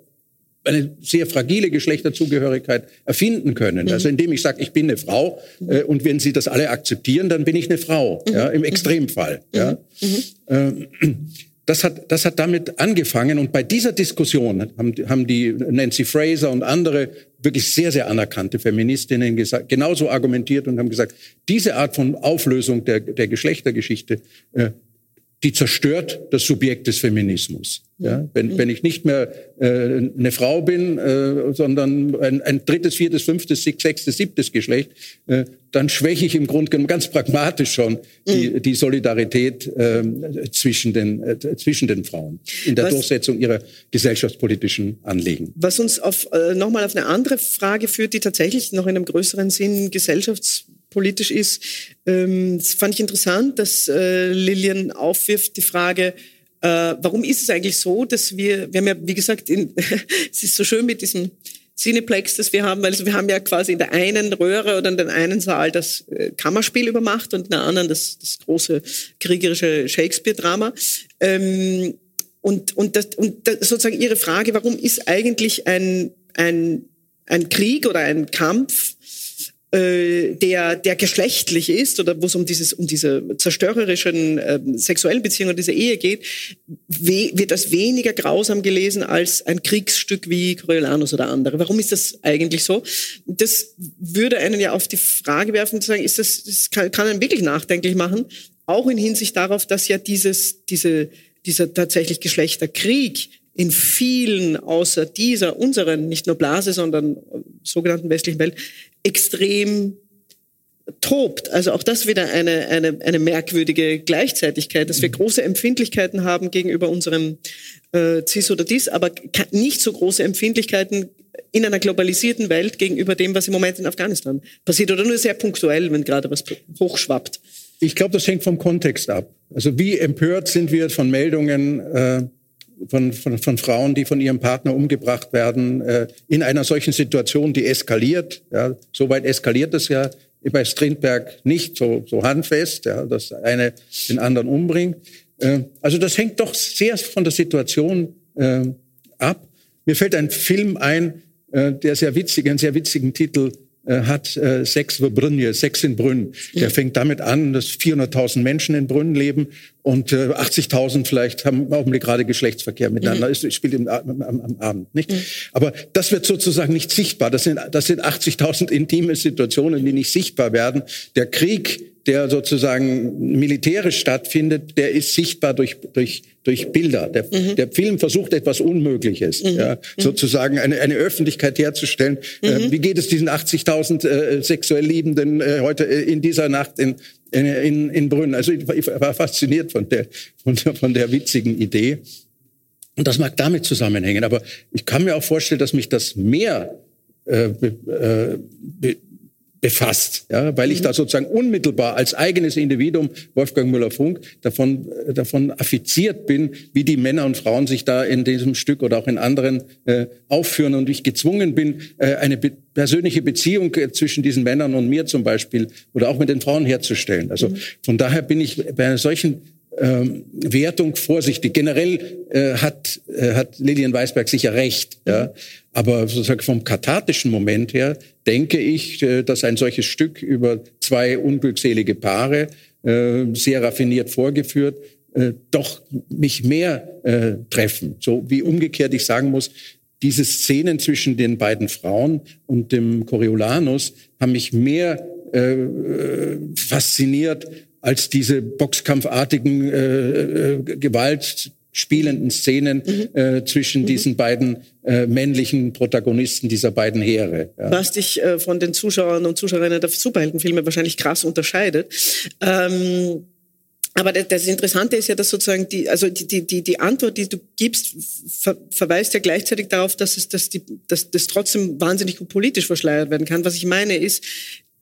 eine sehr fragile Geschlechterzugehörigkeit erfinden können. Mhm. Also indem ich sage, ich bin eine Frau äh, und wenn Sie das alle akzeptieren, dann bin ich eine Frau, mhm. ja, im Extremfall. Mhm. Ja. Mhm. Äh, das hat, das hat damit angefangen und bei dieser Diskussion haben, haben die Nancy Fraser und andere wirklich sehr, sehr anerkannte Feministinnen gesagt, genauso argumentiert und haben gesagt, diese Art von Auflösung der, der Geschlechtergeschichte, äh, die zerstört das Subjekt des Feminismus. Ja, wenn, mhm. wenn ich nicht mehr äh, eine Frau bin, äh, sondern ein, ein drittes, viertes, fünftes, sechstes, siebtes Geschlecht, äh, dann schwäche ich im Grunde genommen ganz pragmatisch schon die, mhm. die Solidarität äh, zwischen, den, äh, zwischen den Frauen in der was, Durchsetzung ihrer gesellschaftspolitischen Anliegen. Was uns auf, äh, nochmal auf eine andere Frage führt, die tatsächlich noch in einem größeren Sinn gesellschaftspolitisch ist. Ähm, das fand ich interessant, dass äh, Lilian aufwirft die Frage, äh, warum ist es eigentlich so, dass wir, wir haben ja, wie gesagt, in, es ist so schön mit diesem Cineplex, das wir haben, weil also wir haben ja quasi in der einen Röhre oder in der einen Saal das äh, Kammerspiel übermacht und in der anderen das, das große kriegerische Shakespeare-Drama. Ähm, und, und, das, und das, sozusagen Ihre Frage, warum ist eigentlich ein, ein, ein Krieg oder ein Kampf äh, der, der geschlechtlich ist oder wo es um um diese zerstörerischen äh, sexuellen Beziehungen, diese Ehe geht, wird das weniger grausam gelesen als ein Kriegsstück wie Coriolanus oder andere. Warum ist das eigentlich so? Das würde einen ja auf die Frage werfen, zu sagen, ist das, das kann, kann einen wirklich nachdenklich machen, auch in Hinsicht darauf, dass ja dieses, diese, dieser tatsächlich Geschlechterkrieg in vielen außer dieser unseren, nicht nur Blase, sondern sogenannten westlichen Welt, extrem tobt. Also auch das wieder eine, eine, eine merkwürdige Gleichzeitigkeit, dass wir mhm. große Empfindlichkeiten haben gegenüber unserem äh, CIS oder DIS, aber nicht so große Empfindlichkeiten in einer globalisierten Welt gegenüber dem, was im Moment in Afghanistan passiert oder nur sehr punktuell, wenn gerade was hochschwappt. Ich glaube, das hängt vom Kontext ab. Also wie empört sind wir von Meldungen, äh, von, von, von Frauen, die von ihrem Partner umgebracht werden, äh, in einer solchen Situation, die eskaliert. Ja, Soweit eskaliert es ja bei Strindberg nicht so, so handfest, ja, dass eine den anderen umbringt. Äh, also das hängt doch sehr von der Situation äh, ab. Mir fällt ein Film ein, äh, der sehr witzig, einen sehr witzigen Titel hat äh, für Brünje, Sex in Brünn. Der fängt damit an, dass 400.000 Menschen in Brünn leben und äh, 80.000 vielleicht haben im Augenblick gerade Geschlechtsverkehr miteinander. Mhm. Es spielt im, am, am, Abend, nicht? Mhm. Aber das wird sozusagen nicht sichtbar. Das sind, das sind 80.000 intime Situationen, die nicht sichtbar werden. Der Krieg der sozusagen militärisch stattfindet, der ist sichtbar durch, durch, durch Bilder. Der, mhm. der Film versucht etwas Unmögliches, mhm. ja, mhm. sozusagen eine, eine Öffentlichkeit herzustellen. Äh, mhm. Äh, wie geht es diesen 80.000 äh, sexuell Liebenden äh, heute äh, in dieser Nacht in, in, in Brünn? Also ich, war fasziniert von der, von, von der witzigen Idee. Und das mag damit zusammenhängen. Aber ich kann mir auch vorstellen, dass mich das mehr äh, äh, befasst, ja, weil ich mhm. da sozusagen unmittelbar als eigenes Individuum, Wolfgang Müller-Funk, davon, äh, davon affiziert bin, wie die Männer und Frauen sich da in diesem Stück oder auch in anderen äh, aufführen und ich gezwungen bin, äh, eine be persönliche Beziehung äh, zwischen diesen Männern und mir zum Beispiel oder auch mit den Frauen herzustellen. Also mhm. von daher bin ich bei einer solchen ähm, Wertung vorsichtig. Generell äh, hat, äh, hat Lilian Weisberg sicher recht. Ja? Aber sozusagen vom kathartischen Moment her denke ich, äh, dass ein solches Stück über zwei unglückselige Paare, äh, sehr raffiniert vorgeführt, äh, doch mich mehr äh, treffen. So wie umgekehrt ich sagen muss, diese Szenen zwischen den beiden Frauen und dem Coriolanus haben mich mehr äh, äh fasziniert als diese boxkampfartigen äh, äh, gewaltspielenden Szenen mhm. äh, zwischen mhm. diesen beiden äh, männlichen Protagonisten dieser beiden Heere. Ja. Was dich äh, von den Zuschauern und Zuschauerinnen der Superheldenfilme wahrscheinlich krass unterscheidet. Ähm aber das Interessante ist ja, dass sozusagen die, also die, die, die Antwort, die du gibst, ver, verweist ja gleichzeitig darauf, dass es, dass die, dass das trotzdem wahnsinnig gut politisch verschleiert werden kann. Was ich meine ist,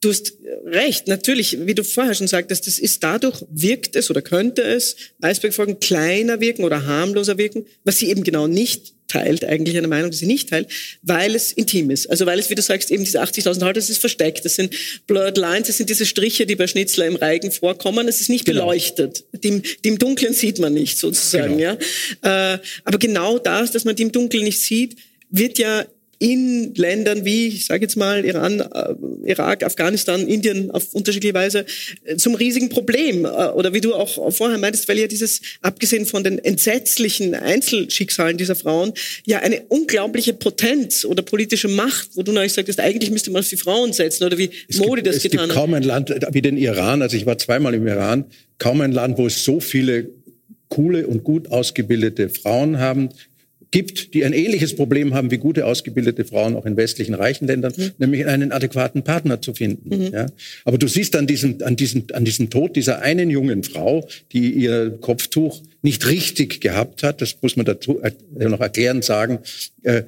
Du hast recht, natürlich, wie du vorher schon sagtest, das ist dadurch, wirkt es oder könnte es Eisbergfolgen kleiner wirken oder harmloser wirken, was sie eben genau nicht teilt, eigentlich eine Meinung, die sie nicht teilt, weil es intim ist. Also weil es, wie du sagst, eben diese 80.000 Halte, das ist versteckt, das sind Blurred Lines, das sind diese Striche, die bei Schnitzler im Reigen vorkommen, es ist nicht genau. beleuchtet. Die im, die im Dunkeln sieht man nicht, sozusagen. Genau. Ja. Äh, aber genau das, dass man die im Dunkeln nicht sieht, wird ja in Ländern wie, ich sage jetzt mal, Iran, äh, Irak, Afghanistan, Indien auf unterschiedliche Weise äh, zum riesigen Problem. Äh, oder wie du auch vorher meintest, weil ja dieses, abgesehen von den entsetzlichen Einzelschicksalen dieser Frauen, ja eine unglaubliche Potenz oder politische Macht, wo du neulich sagtest, eigentlich müsste man auf die Frauen setzen oder wie es Modi gibt, das getan hat. Es gibt kaum ein Land wie den Iran, also ich war zweimal im Iran, kaum ein Land, wo es so viele coole und gut ausgebildete Frauen haben, gibt, die ein ähnliches Problem haben wie gute ausgebildete Frauen auch in westlichen reichen Ländern, mhm. nämlich einen adäquaten Partner zu finden. Mhm. Ja. Aber du siehst an diesem, an, diesem, an diesem Tod dieser einen jungen Frau, die ihr Kopftuch nicht richtig gehabt hat, das muss man dazu noch erklärend sagen, äh,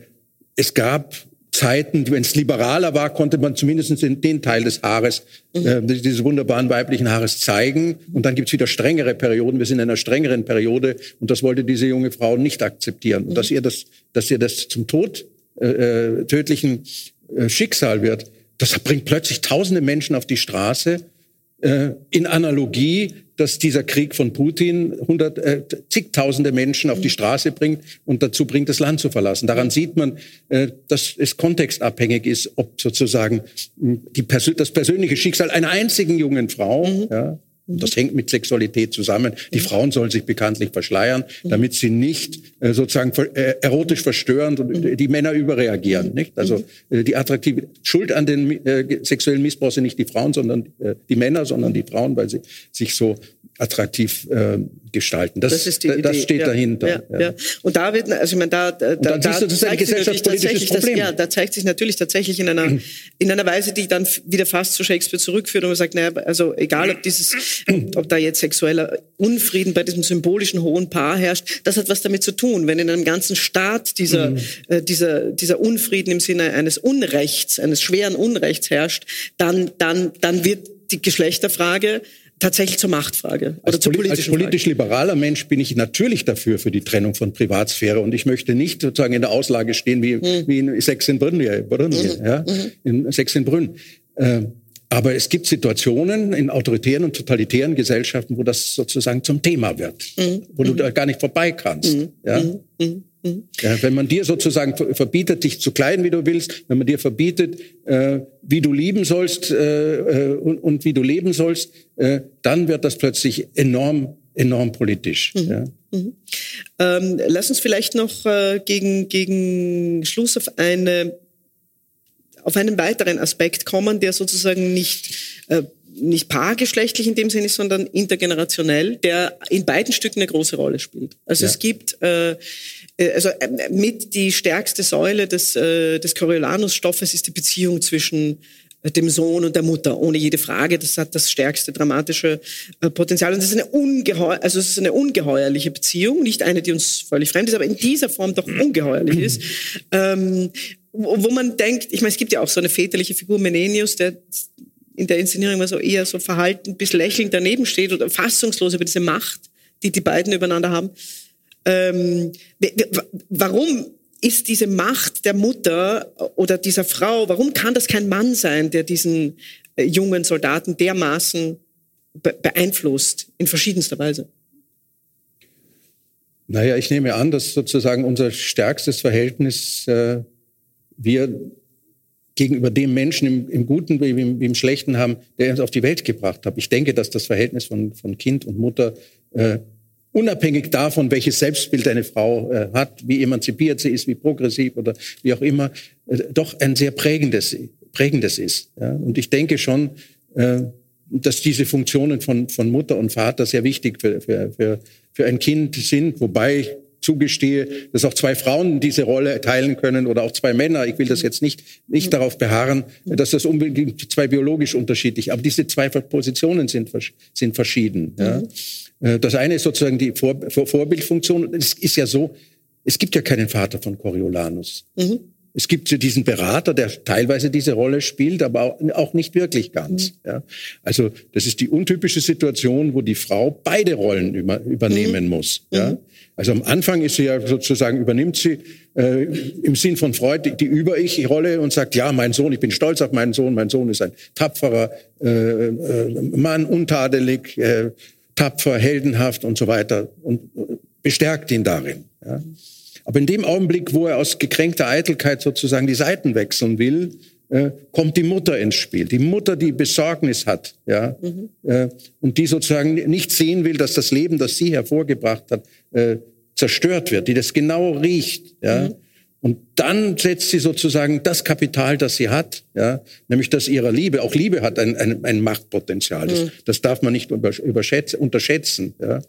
es gab Zeiten, wenn es liberaler war, konnte man zumindest den, den Teil des Haares, mhm. äh, dieses wunderbaren weiblichen Haares zeigen. Und dann gibt's wieder strengere Perioden. Wir sind in einer strengeren Periode und das wollte diese junge Frau nicht akzeptieren. Und dass mhm. ihr das, dass ihr das zum Tod äh, äh, tödlichen äh, Schicksal wird, das bringt plötzlich tausende Menschen auf die Straße in Analogie dass dieser Krieg von Putin hundert, äh, zigtausende Menschen auf die Straße bringt und dazu bringt, das Land zu verlassen. Daran sieht man, äh, dass es kontextabhängig ist, ob sozusagen die, das persönliche Schicksal einer einzigen jungen Frau, mhm. ja, das hängt mit Sexualität zusammen. Die Frauen sollen sich bekanntlich verschleiern, damit sie nicht äh, sozusagen äh, erotisch verstören und die Männer überreagieren. Nicht? Also äh, die attraktive Schuld an den äh, sexuellen Missbrauch sind nicht die Frauen, sondern äh, die Männer, sondern die Frauen, weil sie sich so attraktiv äh, gestalten. Das, das, ist die das steht ja, dahinter. Ja, ja. Und da wird, also ich meine, da, da, da, da zeigt sich natürlich tatsächlich, das, ja, da zeigt sich natürlich tatsächlich in einer, in einer Weise, die dann wieder fast zu Shakespeare zurückführt und man sagt, naja, also egal, ob dieses, ob da jetzt sexueller Unfrieden bei diesem symbolischen hohen Paar herrscht, das hat was damit zu tun. Wenn in einem ganzen Staat dieser, mhm. äh, dieser, dieser Unfrieden im Sinne eines Unrechts, eines schweren Unrechts herrscht, dann, dann, dann wird die Geschlechterfrage tatsächlich zur Machtfrage oder als zur politischen Als politisch liberaler Mensch bin ich natürlich dafür für die Trennung von Privatsphäre und ich möchte nicht sozusagen in der Auslage stehen wie, mhm. wie in Sex in Brünn, mhm. ja, mhm. in Sex in Brünn. Äh, aber es gibt Situationen in autoritären und totalitären Gesellschaften, wo das sozusagen zum Thema wird, mhm. wo du mhm. da gar nicht vorbei kannst. Mhm. Ja? Ja, wenn man dir sozusagen verbietet, dich zu kleiden, wie du willst, wenn man dir verbietet, äh, wie du lieben sollst äh, äh, und, und, wie du leben sollst, äh, dann wird das plötzlich enorm, enorm politisch. Mhm. Ja. Mhm. Ähm, lass uns vielleicht noch äh, gegen, gegen Schluss auf eine auf einen weiteren Aspekt kommen, der sozusagen nicht äh, nicht paargeschlechtlich in dem Sinne, sondern intergenerationell, der in beiden Stücken eine große Rolle spielt. Also ja. es gibt äh, also äh, mit die stärkste Säule des, äh, des Coriolanus-Stoffes ist die Beziehung zwischen dem Sohn und der Mutter, ohne jede Frage. Das hat das stärkste dramatische Potenzial. Und das ist eine, ungeheuer, also es ist eine ungeheuerliche Beziehung, nicht eine, die uns völlig fremd ist, aber in dieser Form doch ungeheuerlich ist. Ähm, wo man denkt, ich meine, es gibt ja auch so eine väterliche Figur, Menenius, der in der Inszenierung immer so eher so verhalten bis lächelnd daneben steht oder fassungslos über diese Macht, die die beiden übereinander haben. Ähm, warum ist diese Macht der Mutter oder dieser Frau, warum kann das kein Mann sein, der diesen äh, jungen Soldaten dermaßen beeinflusst in verschiedenster Weise? Naja, ich nehme an, dass sozusagen unser stärkstes Verhältnis äh, wir gegenüber dem Menschen im, im Guten wie im, wie im, Schlechten haben, der uns auf die Welt gebracht hat. Ich denke, dass das Verhältnis von, von Kind und Mutter äh, unabhängig davon, welches Selbstbild eine Frau äh, hat, wie emanzipiert sie ist, wie progressiv oder wie auch immer, äh, doch ein sehr prägendes, prägendes ist. Ja? Und ich denke schon, äh, dass diese Funktionen von, von Mutter und Vater sehr wichtig für, für, für, für ein Kind sind, wobei zugestehe, dass auch zwei Frauen diese Rolle teilen können oder auch zwei Männer. Ich will das jetzt nicht, nicht darauf beharren, dass das unbedingt zwei biologisch unterschiedlich, aber diese zwei Positionen sind, sind verschieden. Ja? Mhm. Äh, das eine ist sozusagen die Vor Vor Vorbildfunktion. Es ist ja so, es gibt ja keinen Vater von Coriolanus. Mhm. Es gibt diesen Berater, der teilweise diese Rolle spielt, aber auch nicht wirklich ganz. Mhm. Ja. Also das ist die untypische Situation, wo die Frau beide Rollen über, übernehmen mhm. muss. Ja. Mhm. Also am Anfang ist sie ja sozusagen, übernimmt sie äh, im Sinn von Freud die, die Über-Ich-Rolle und sagt, ja, mein Sohn, ich bin stolz auf meinen Sohn, mein Sohn ist ein tapferer äh, äh, Mann, untadelig, äh, tapfer, heldenhaft und so weiter und bestärkt ihn darin. Ja. Aber in dem Augenblick, wo er aus gekränkter Eitelkeit sozusagen die Seiten wechseln will, äh, kommt die Mutter ins Spiel. Die Mutter, die Besorgnis hat, ja, mhm. äh, und die sozusagen nicht sehen will, dass das Leben, das sie hervorgebracht hat, äh, zerstört wird, die das genau riecht, ja. Mhm. Und dann setzt sie sozusagen das Kapital, das sie hat, ja, nämlich das ihrer Liebe. Auch Liebe hat ein, ein, ein Machtpotenzial. Das, mhm. das darf man nicht unterschätzen. Ja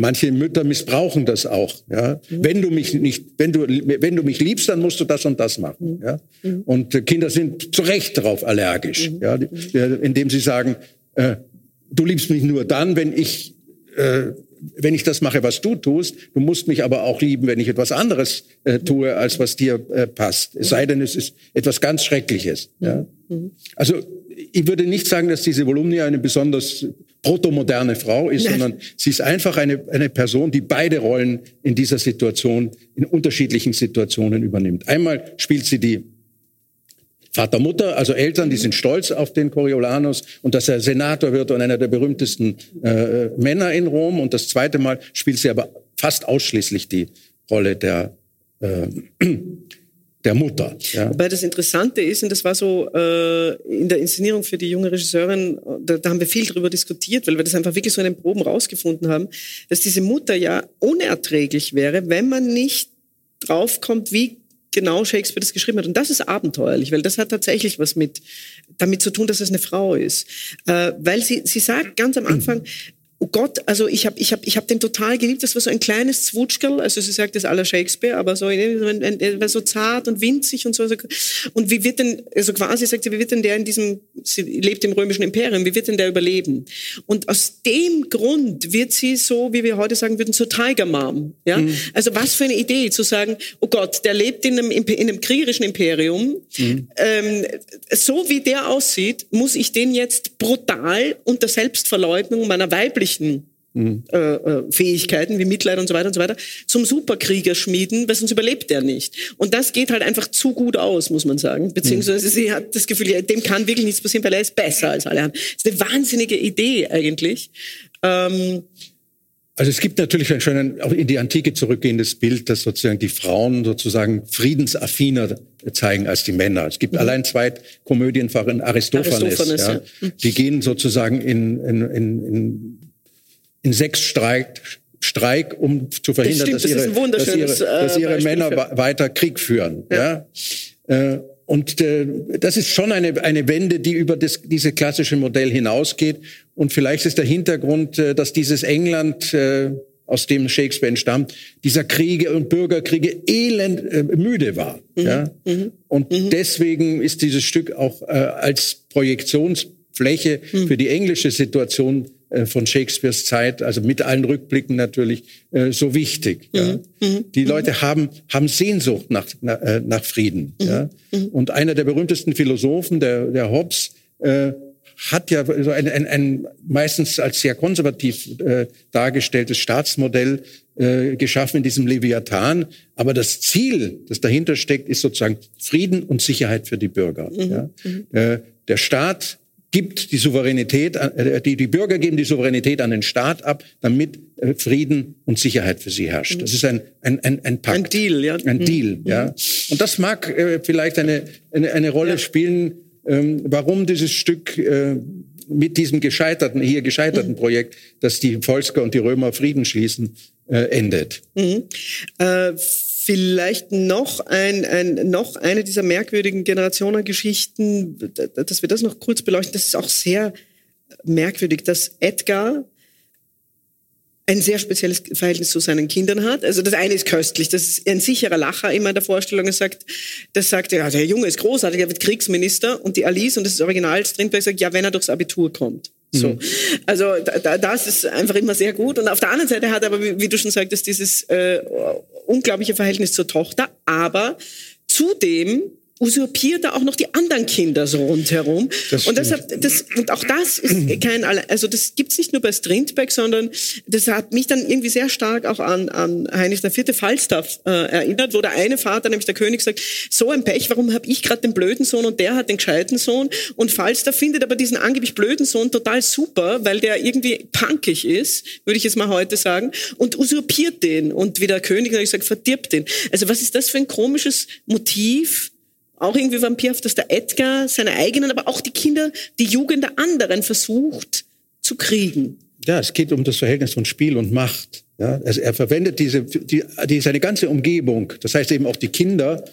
Manche Mütter missbrauchen das auch. Ja? Mhm. Wenn du mich nicht, wenn du, wenn du mich liebst, dann musst du das und das machen. Mhm. Ja? Mhm. Und äh, Kinder sind zu Recht darauf allergisch, mhm. ja? indem sie sagen, äh, du liebst mich nur dann, wenn ich äh, wenn ich das mache, was du tust, du musst mich aber auch lieben, wenn ich etwas anderes äh, tue, als was dir äh, passt. Es sei denn, es ist etwas ganz Schreckliches. Ja? Mhm. Also ich würde nicht sagen, dass diese Volumnia eine besonders protomoderne Frau ist, Nein. sondern sie ist einfach eine, eine Person, die beide Rollen in dieser Situation, in unterschiedlichen Situationen übernimmt. Einmal spielt sie die Vater, Mutter, also Eltern, die sind stolz auf den Coriolanus und dass er Senator wird und einer der berühmtesten äh, Männer in Rom. Und das zweite Mal spielt sie aber fast ausschließlich die Rolle der äh, der Mutter. Ja. Wobei das Interessante ist, und das war so äh, in der Inszenierung für die junge Regisseurin, da, da haben wir viel darüber diskutiert, weil wir das einfach wirklich so in den Proben rausgefunden haben, dass diese Mutter ja unerträglich wäre, wenn man nicht draufkommt, wie genau Shakespeare das geschrieben hat. Und das ist abenteuerlich, weil das hat tatsächlich was mit damit zu tun, dass es eine Frau ist. Äh, weil sie, sie sagt ganz am Anfang, oh Gott, also ich habe ich hab, ich hab den total geliebt. Das war so ein kleines Zwutschgerl, also sie sagt das aller Shakespeare, aber so, er war so zart und winzig und so. Und wie wird denn, also quasi sagt sie, wie wird denn der in diesem, sie lebt im römischen Imperium, wie wird denn der überleben? Und aus dem Grund wird sie so, wie wir heute sagen würden, zur Tiger Mom. Ja? Mhm. Also was für eine Idee, zu sagen, oh Gott, der lebt in einem, in einem kriegerischen Imperium. Mhm. Ähm, so wie der aussieht, muss ich den jetzt brutal unter Selbstverleugnung meiner weiblichen menschlichen mhm. äh, äh, Fähigkeiten wie Mitleid und so weiter und so weiter zum Superkrieger schmieden, weil sonst überlebt er nicht. Und das geht halt einfach zu gut aus, muss man sagen. Beziehungsweise mhm. sie hat das Gefühl, dem kann wirklich nichts passieren, weil er ist besser als alle anderen. Das ist eine wahnsinnige Idee eigentlich. Ähm, also es gibt natürlich ein auch in die Antike zurückgehendes Bild, dass sozusagen die Frauen sozusagen friedensaffiner zeigen als die Männer. Es gibt mhm. allein zwei Komödien von Aristophanes, Aristophanes ja. ja. Die gehen sozusagen in, in, in, in in sechs Streik, Streik, um zu verhindern, das stimmt, dass, ihre, das dass, ihre, dass ihre äh, Männer für. weiter Krieg führen. Ja. ja? Äh, und äh, das ist schon eine, eine Wende, die über das, diese klassische Modell hinausgeht. Und vielleicht ist der Hintergrund, äh, dass dieses England, äh, aus dem Shakespeare entstammt, dieser Kriege und Bürgerkriege elend äh, müde war. Mhm. Ja? Mhm. Und mhm. deswegen ist dieses Stück auch äh, als Projektionsfläche mhm. für die englische Situation von Shakespeares Zeit, also mit allen Rückblicken natürlich, äh, so wichtig. Mhm. Ja. Mhm. Die mhm. Leute haben, haben Sehnsucht nach, nach, äh, nach Frieden. Mhm. Ja. Mhm. Und einer der berühmtesten Philosophen, der, der Hobbes, äh, hat ja so ein, ein, ein meistens als sehr konservativ äh, dargestelltes Staatsmodell äh, geschaffen in diesem Leviathan. Aber das Ziel, das dahinter steckt, ist sozusagen Frieden und Sicherheit für die Bürger. Mhm. Ja? Äh, der Staat gibt die Souveränität, äh, die, die Bürger geben die Souveränität an den Staat ab, damit äh, Frieden und Sicherheit für sie herrscht. Das ist ein, ein, ein, ein Pakt. Ein Deal, ja. Ein mhm. Deal, ja. Mhm. Und das mag äh, vielleicht eine, eine, eine Rolle ja. spielen, ähm, warum dieses Stück äh, mit diesem gescheiterten, hier gescheiterten mhm. Projekt, dass die Volsker und die Römer Frieden schließen, äh, endet. Mhm. Äh, vielleicht noch ein, ein noch eine dieser merkwürdigen Generationengeschichten, dass wir das noch kurz beleuchten. Das ist auch sehr merkwürdig, dass Edgar ein sehr spezielles Verhältnis zu seinen Kindern hat. Also das eine ist köstlich, das ist ein sicherer Lacher immer in der Vorstellung. Er sagt, das sagt, ja, der Junge ist großartig, er wird Kriegsminister. Und die Alice, und das ist Original Strindberg, sagt, ja, wenn er durchs Abitur kommt. So. Mhm. Also da, das ist einfach immer sehr gut. Und auf der anderen Seite hat er aber, wie, wie du schon sagtest, dieses äh, unglaubliche Verhältnis zur Tochter, aber zudem usurpiert er auch noch die anderen Kinder so rundherum. Das und, deshalb, das, und auch das ist kein, also das gibt's nicht nur bei Strindberg, sondern das hat mich dann irgendwie sehr stark auch an, an Heinrich IV. Falstaff äh, erinnert, wo der eine Vater, nämlich der König, sagt, so ein Pech, warum habe ich gerade den blöden Sohn und der hat den gescheiten Sohn? Und Falstaff findet aber diesen angeblich blöden Sohn total super, weil der irgendwie punkig ist, würde ich jetzt mal heute sagen, und usurpiert den. Und wie der König ich sagt, verdirbt den. Also was ist das für ein komisches Motiv? Auch irgendwie vampirhaft, dass der Edgar seine eigenen, aber auch die Kinder, die Jugend der anderen versucht zu kriegen. Ja, es geht um das Verhältnis von Spiel und Macht. Ja, also er verwendet diese, die, die, seine ganze Umgebung, das heißt eben auch die Kinder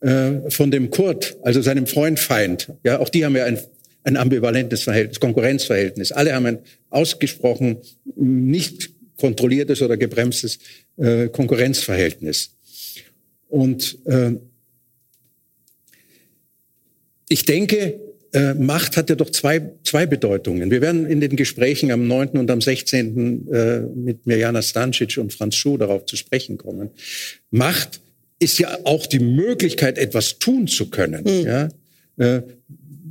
äh, von dem Kurt, also seinem Freund Feind. Ja, auch die haben ja ein, ein ambivalentes Verhältnis, Konkurrenzverhältnis. Alle haben ein ausgesprochen nicht kontrolliertes oder gebremstes äh, Konkurrenzverhältnis. Und äh, ich denke, äh, Macht hat ja doch zwei, zwei Bedeutungen. Wir werden in den Gesprächen am 9. und am 16. Äh, mit Mirjana Stancic und Franz Schuh darauf zu sprechen kommen. Macht ist ja auch die Möglichkeit, etwas tun zu können. Mhm. Ja? Äh,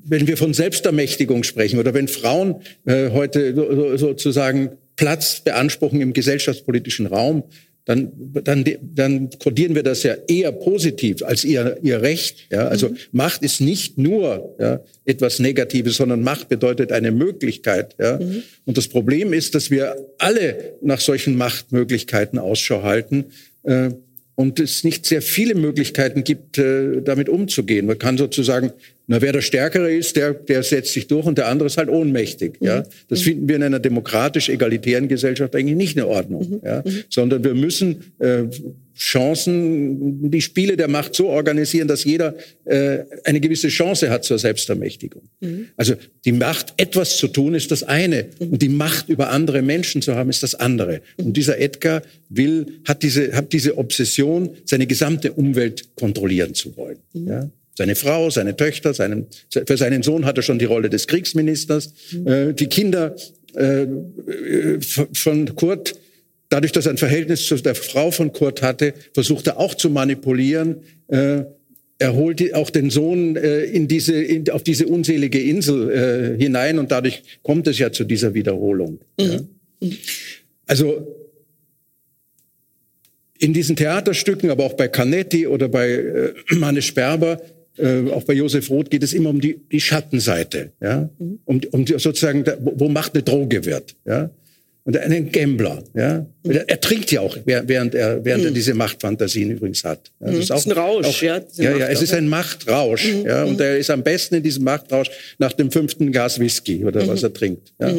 wenn wir von Selbstermächtigung sprechen oder wenn Frauen äh, heute so, sozusagen Platz beanspruchen im gesellschaftspolitischen Raum, dann, dann, dann kodieren wir das ja eher positiv als ihr, ihr Recht. Ja? Also mhm. Macht ist nicht nur ja, etwas Negatives, sondern Macht bedeutet eine Möglichkeit. Ja? Mhm. Und das Problem ist, dass wir alle nach solchen Machtmöglichkeiten Ausschau halten. Äh, und es nicht sehr viele Möglichkeiten gibt, äh, damit umzugehen. Man kann sozusagen na, wer der Stärkere ist, der, der setzt sich durch und der andere ist halt ohnmächtig. Mhm. Ja, das mhm. finden wir in einer demokratisch-egalitären Gesellschaft eigentlich nicht in Ordnung. Mhm. Ja, mhm. sondern wir müssen äh, Chancen, die Spiele der Macht so organisieren, dass jeder äh, eine gewisse Chance hat zur Selbstermächtigung. Mhm. Also die Macht, etwas zu tun, ist das eine, mhm. und die Macht über andere Menschen zu haben, ist das andere. Und dieser Edgar will, hat diese, hat diese Obsession, seine gesamte Umwelt kontrollieren zu wollen. Ja? Seine Frau, seine Töchter, seinen, für seinen Sohn hat er schon die Rolle des Kriegsministers. Mhm. Äh, die Kinder äh, von Kurt, dadurch, dass er ein Verhältnis zu der Frau von Kurt hatte, versucht er auch zu manipulieren. Äh, er holt auch den Sohn in diese, in, auf diese unselige Insel hinein und dadurch kommt es ja zu dieser Wiederholung. Mhm. Ja. Also in diesen Theaterstücken, aber auch bei Canetti oder bei äh, Manne Sperber äh, auch bei Josef Roth geht es immer um die, die Schattenseite, ja, mhm. um, um die, sozusagen, wo Macht eine Droge wird, ja, und einen Gambler, ja, mhm. er, trinkt ja auch, während er während mhm. er diese Machtfantasien übrigens hat. Ja, das, ist, auch, das ist ein Rausch, auch, ja. Ja, ja, es ist ein Machtrausch, mhm. ja, und mhm. er ist am besten in diesem Machtrausch nach dem fünften Gas Whisky oder was mhm. er trinkt. Ja.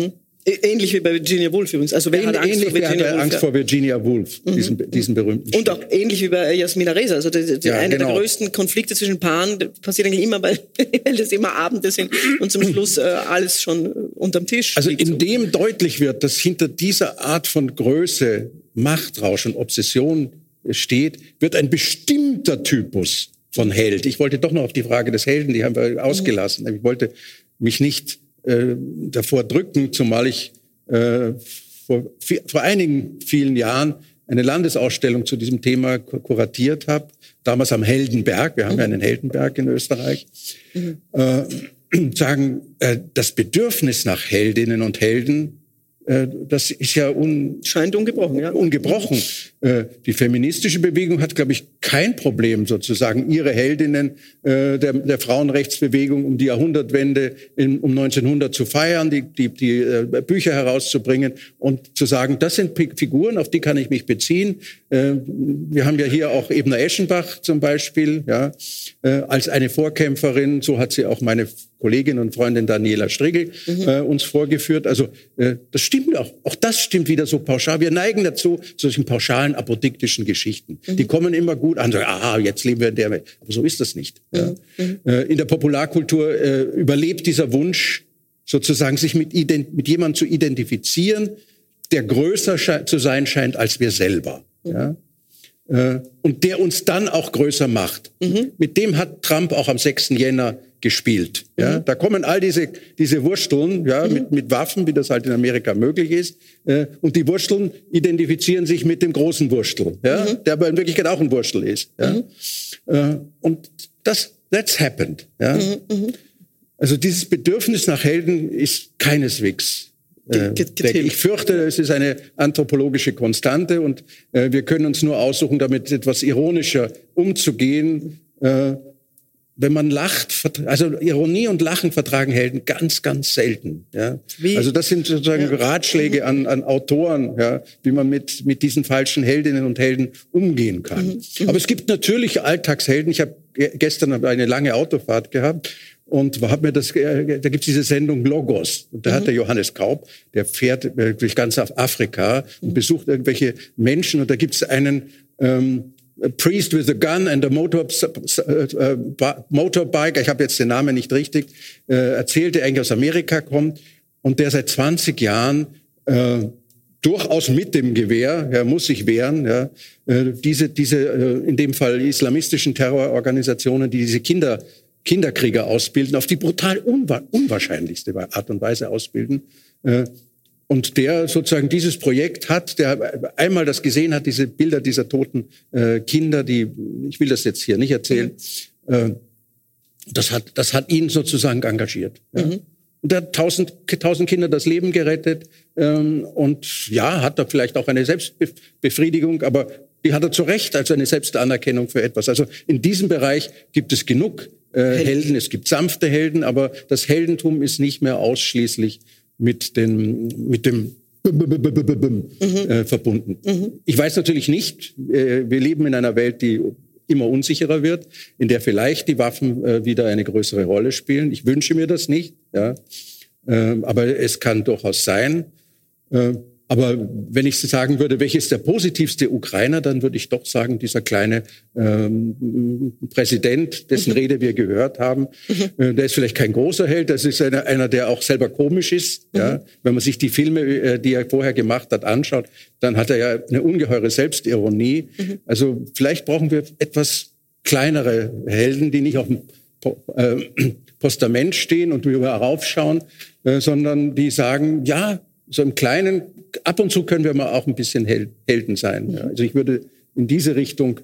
Ähnlich wie bei Virginia Woolf übrigens. Also wer hat Angst vor Virginia Woolf? Angst ja. vor Virginia Woolf, mhm. diesen, diesen berühmten. Und auch ähnlich wie bei Jasmina Reza. Also die, die ja, einer genau. der größten Konflikte zwischen Paaren passiert eigentlich immer, weil, weil das immer Abende sind und zum Schluss äh, alles schon äh, unterm Tisch. Also indem so. deutlich wird, dass hinter dieser Art von Größe, Machtrausch und Obsession steht, wird ein bestimmter Typus von Held. Ich wollte doch noch auf die Frage des Helden, die haben wir ausgelassen. Ich wollte mich nicht äh, davor drücken, zumal ich äh, vor, vor einigen vielen Jahren eine Landesausstellung zu diesem Thema kuratiert habe, damals am Heldenberg, wir haben mhm. ja einen Heldenberg in Österreich, mhm. äh, sagen, äh, das Bedürfnis nach Heldinnen und Helden das ist ja un scheint ungebrochen. Ja. Ungebrochen. Äh, die feministische Bewegung hat, glaube ich, kein Problem, sozusagen ihre Heldinnen äh, der, der Frauenrechtsbewegung um die Jahrhundertwende in, um 1900 zu feiern, die, die, die Bücher herauszubringen und zu sagen, das sind Figuren, auf die kann ich mich beziehen. Wir haben ja hier auch Ebner Eschenbach zum Beispiel, ja, als eine Vorkämpferin. So hat sie auch meine Kollegin und Freundin Daniela Strigel mhm. äh, uns vorgeführt. Also äh, das stimmt auch. Auch das stimmt wieder so pauschal. Wir neigen dazu, solchen pauschalen apodiktischen Geschichten. Mhm. Die kommen immer gut an. Sagen, aha, jetzt leben wir in der Welt. Aber so ist das nicht. Mhm. Ja. Mhm. Äh, in der Popularkultur äh, überlebt dieser Wunsch, sozusagen sich mit, mit jemandem zu identifizieren, der größer zu sein scheint als wir selber. Mhm. Ja? Äh, und der uns dann auch größer macht. Mhm. Mit dem hat Trump auch am 6. Jänner gespielt. Ja, mhm. da kommen all diese diese Wursteln, ja, mhm. mit mit Waffen, wie das halt in Amerika möglich ist, äh, und die Wursteln identifizieren sich mit dem großen Wurstel, ja, mhm. der aber in Wirklichkeit auch ein Wurstel ist. Ja, mhm. äh, und das that's happened. Ja, mhm. Mhm. also dieses Bedürfnis nach Helden ist keineswegs äh, ich fürchte, es ist eine anthropologische Konstante und äh, wir können uns nur aussuchen, damit etwas ironischer umzugehen. Wenn man lacht, also Ironie und Lachen vertragen Helden ganz, ganz selten. Ja? Wie? Also das sind sozusagen ja. Ratschläge an, an Autoren, ja, wie man mit, mit diesen falschen Heldinnen und Helden umgehen kann. Mhm. mhm. Aber es gibt natürlich Alltagshelden. Ich habe gestern eine lange Autofahrt gehabt und habe mir das, da gibt's diese Sendung Logos. Und da mhm. hat der Johannes Kaub, der fährt äh, durch ganz Afrika und mhm. besucht irgendwelche Menschen und da gibt's einen ähm, priest with a gun and a motor, uh, motorbike, ich habe jetzt den Namen nicht richtig, äh, erzählt, der eigentlich aus Amerika kommt und der seit 20 Jahren äh, durchaus mit dem Gewehr, er muss sich wehren. Ja, äh, diese, diese äh, in dem Fall islamistischen Terrororganisationen, die diese Kinder, Kinderkrieger ausbilden, auf die brutal unwa unwahrscheinlichste Art und Weise ausbilden. Und der sozusagen dieses Projekt hat, der einmal das gesehen hat, diese Bilder dieser toten äh, Kinder, die, ich will das jetzt hier nicht erzählen, äh, das hat, das hat ihn sozusagen engagiert. Ja. Mhm. Und er hat tausend, tausend Kinder das Leben gerettet. Ähm, und ja, hat er vielleicht auch eine Selbstbefriedigung, aber die hat er zu Recht als eine Selbstanerkennung für etwas. Also in diesem Bereich gibt es genug äh, Helden. Helden. Es gibt sanfte Helden, aber das Heldentum ist nicht mehr ausschließlich mit, den, mit dem mhm. äh, verbunden. Mhm. Ich weiß natürlich nicht, äh, wir leben in einer Welt, die immer unsicherer wird, in der vielleicht die Waffen äh, wieder eine größere Rolle spielen. Ich wünsche mir das nicht, ja. Äh, aber es kann durchaus sein. Aber wenn ich sagen würde, welches ist der positivste Ukrainer, dann würde ich doch sagen, dieser kleine ähm, Präsident, dessen mhm. Rede wir gehört haben, mhm. äh, der ist vielleicht kein großer Held, das ist einer, einer der auch selber komisch ist. Mhm. Ja? Wenn man sich die Filme, äh, die er vorher gemacht hat, anschaut, dann hat er ja eine ungeheure Selbstironie. Mhm. Also vielleicht brauchen wir etwas kleinere Helden, die nicht auf dem äh, Postament stehen und wir raufschauen, äh, sondern die sagen, ja, so im Kleinen, ab und zu können wir mal auch ein bisschen Helden sein. Ja. Also ich würde in diese Richtung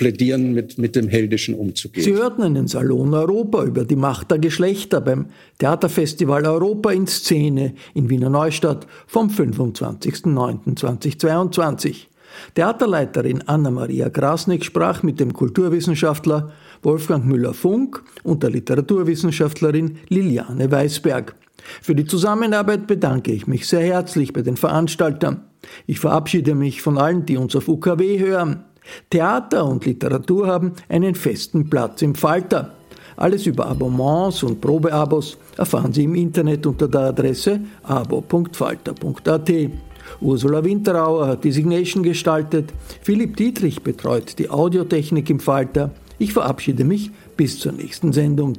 plädieren, mit, mit dem Heldischen umzugehen. Sie hörten einen Salon Europa über die Macht der Geschlechter beim Theaterfestival Europa in Szene in Wiener Neustadt vom 25.09.2022. Theaterleiterin Anna-Maria Grasnick sprach mit dem Kulturwissenschaftler Wolfgang Müller-Funk und der Literaturwissenschaftlerin Liliane Weisberg. Für die Zusammenarbeit bedanke ich mich sehr herzlich bei den Veranstaltern. Ich verabschiede mich von allen, die uns auf UKW hören. Theater und Literatur haben einen festen Platz im Falter. Alles über Abonnements und Probeabos erfahren Sie im Internet unter der Adresse abo.falter.at. Ursula Winterauer hat die Signation gestaltet, Philipp Dietrich betreut die Audiotechnik im Falter. Ich verabschiede mich bis zur nächsten Sendung.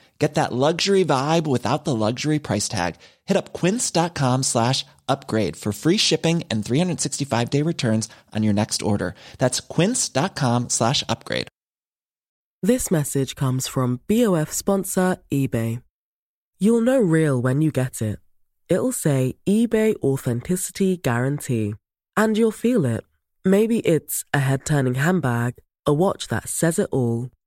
Get that luxury vibe without the luxury price tag. Hit up quince.com slash upgrade for free shipping and 365 day returns on your next order. That's quince.com slash upgrade. This message comes from BOF sponsor eBay. You'll know real when you get it. It'll say eBay Authenticity Guarantee. And you'll feel it. Maybe it's a head turning handbag, a watch that says it all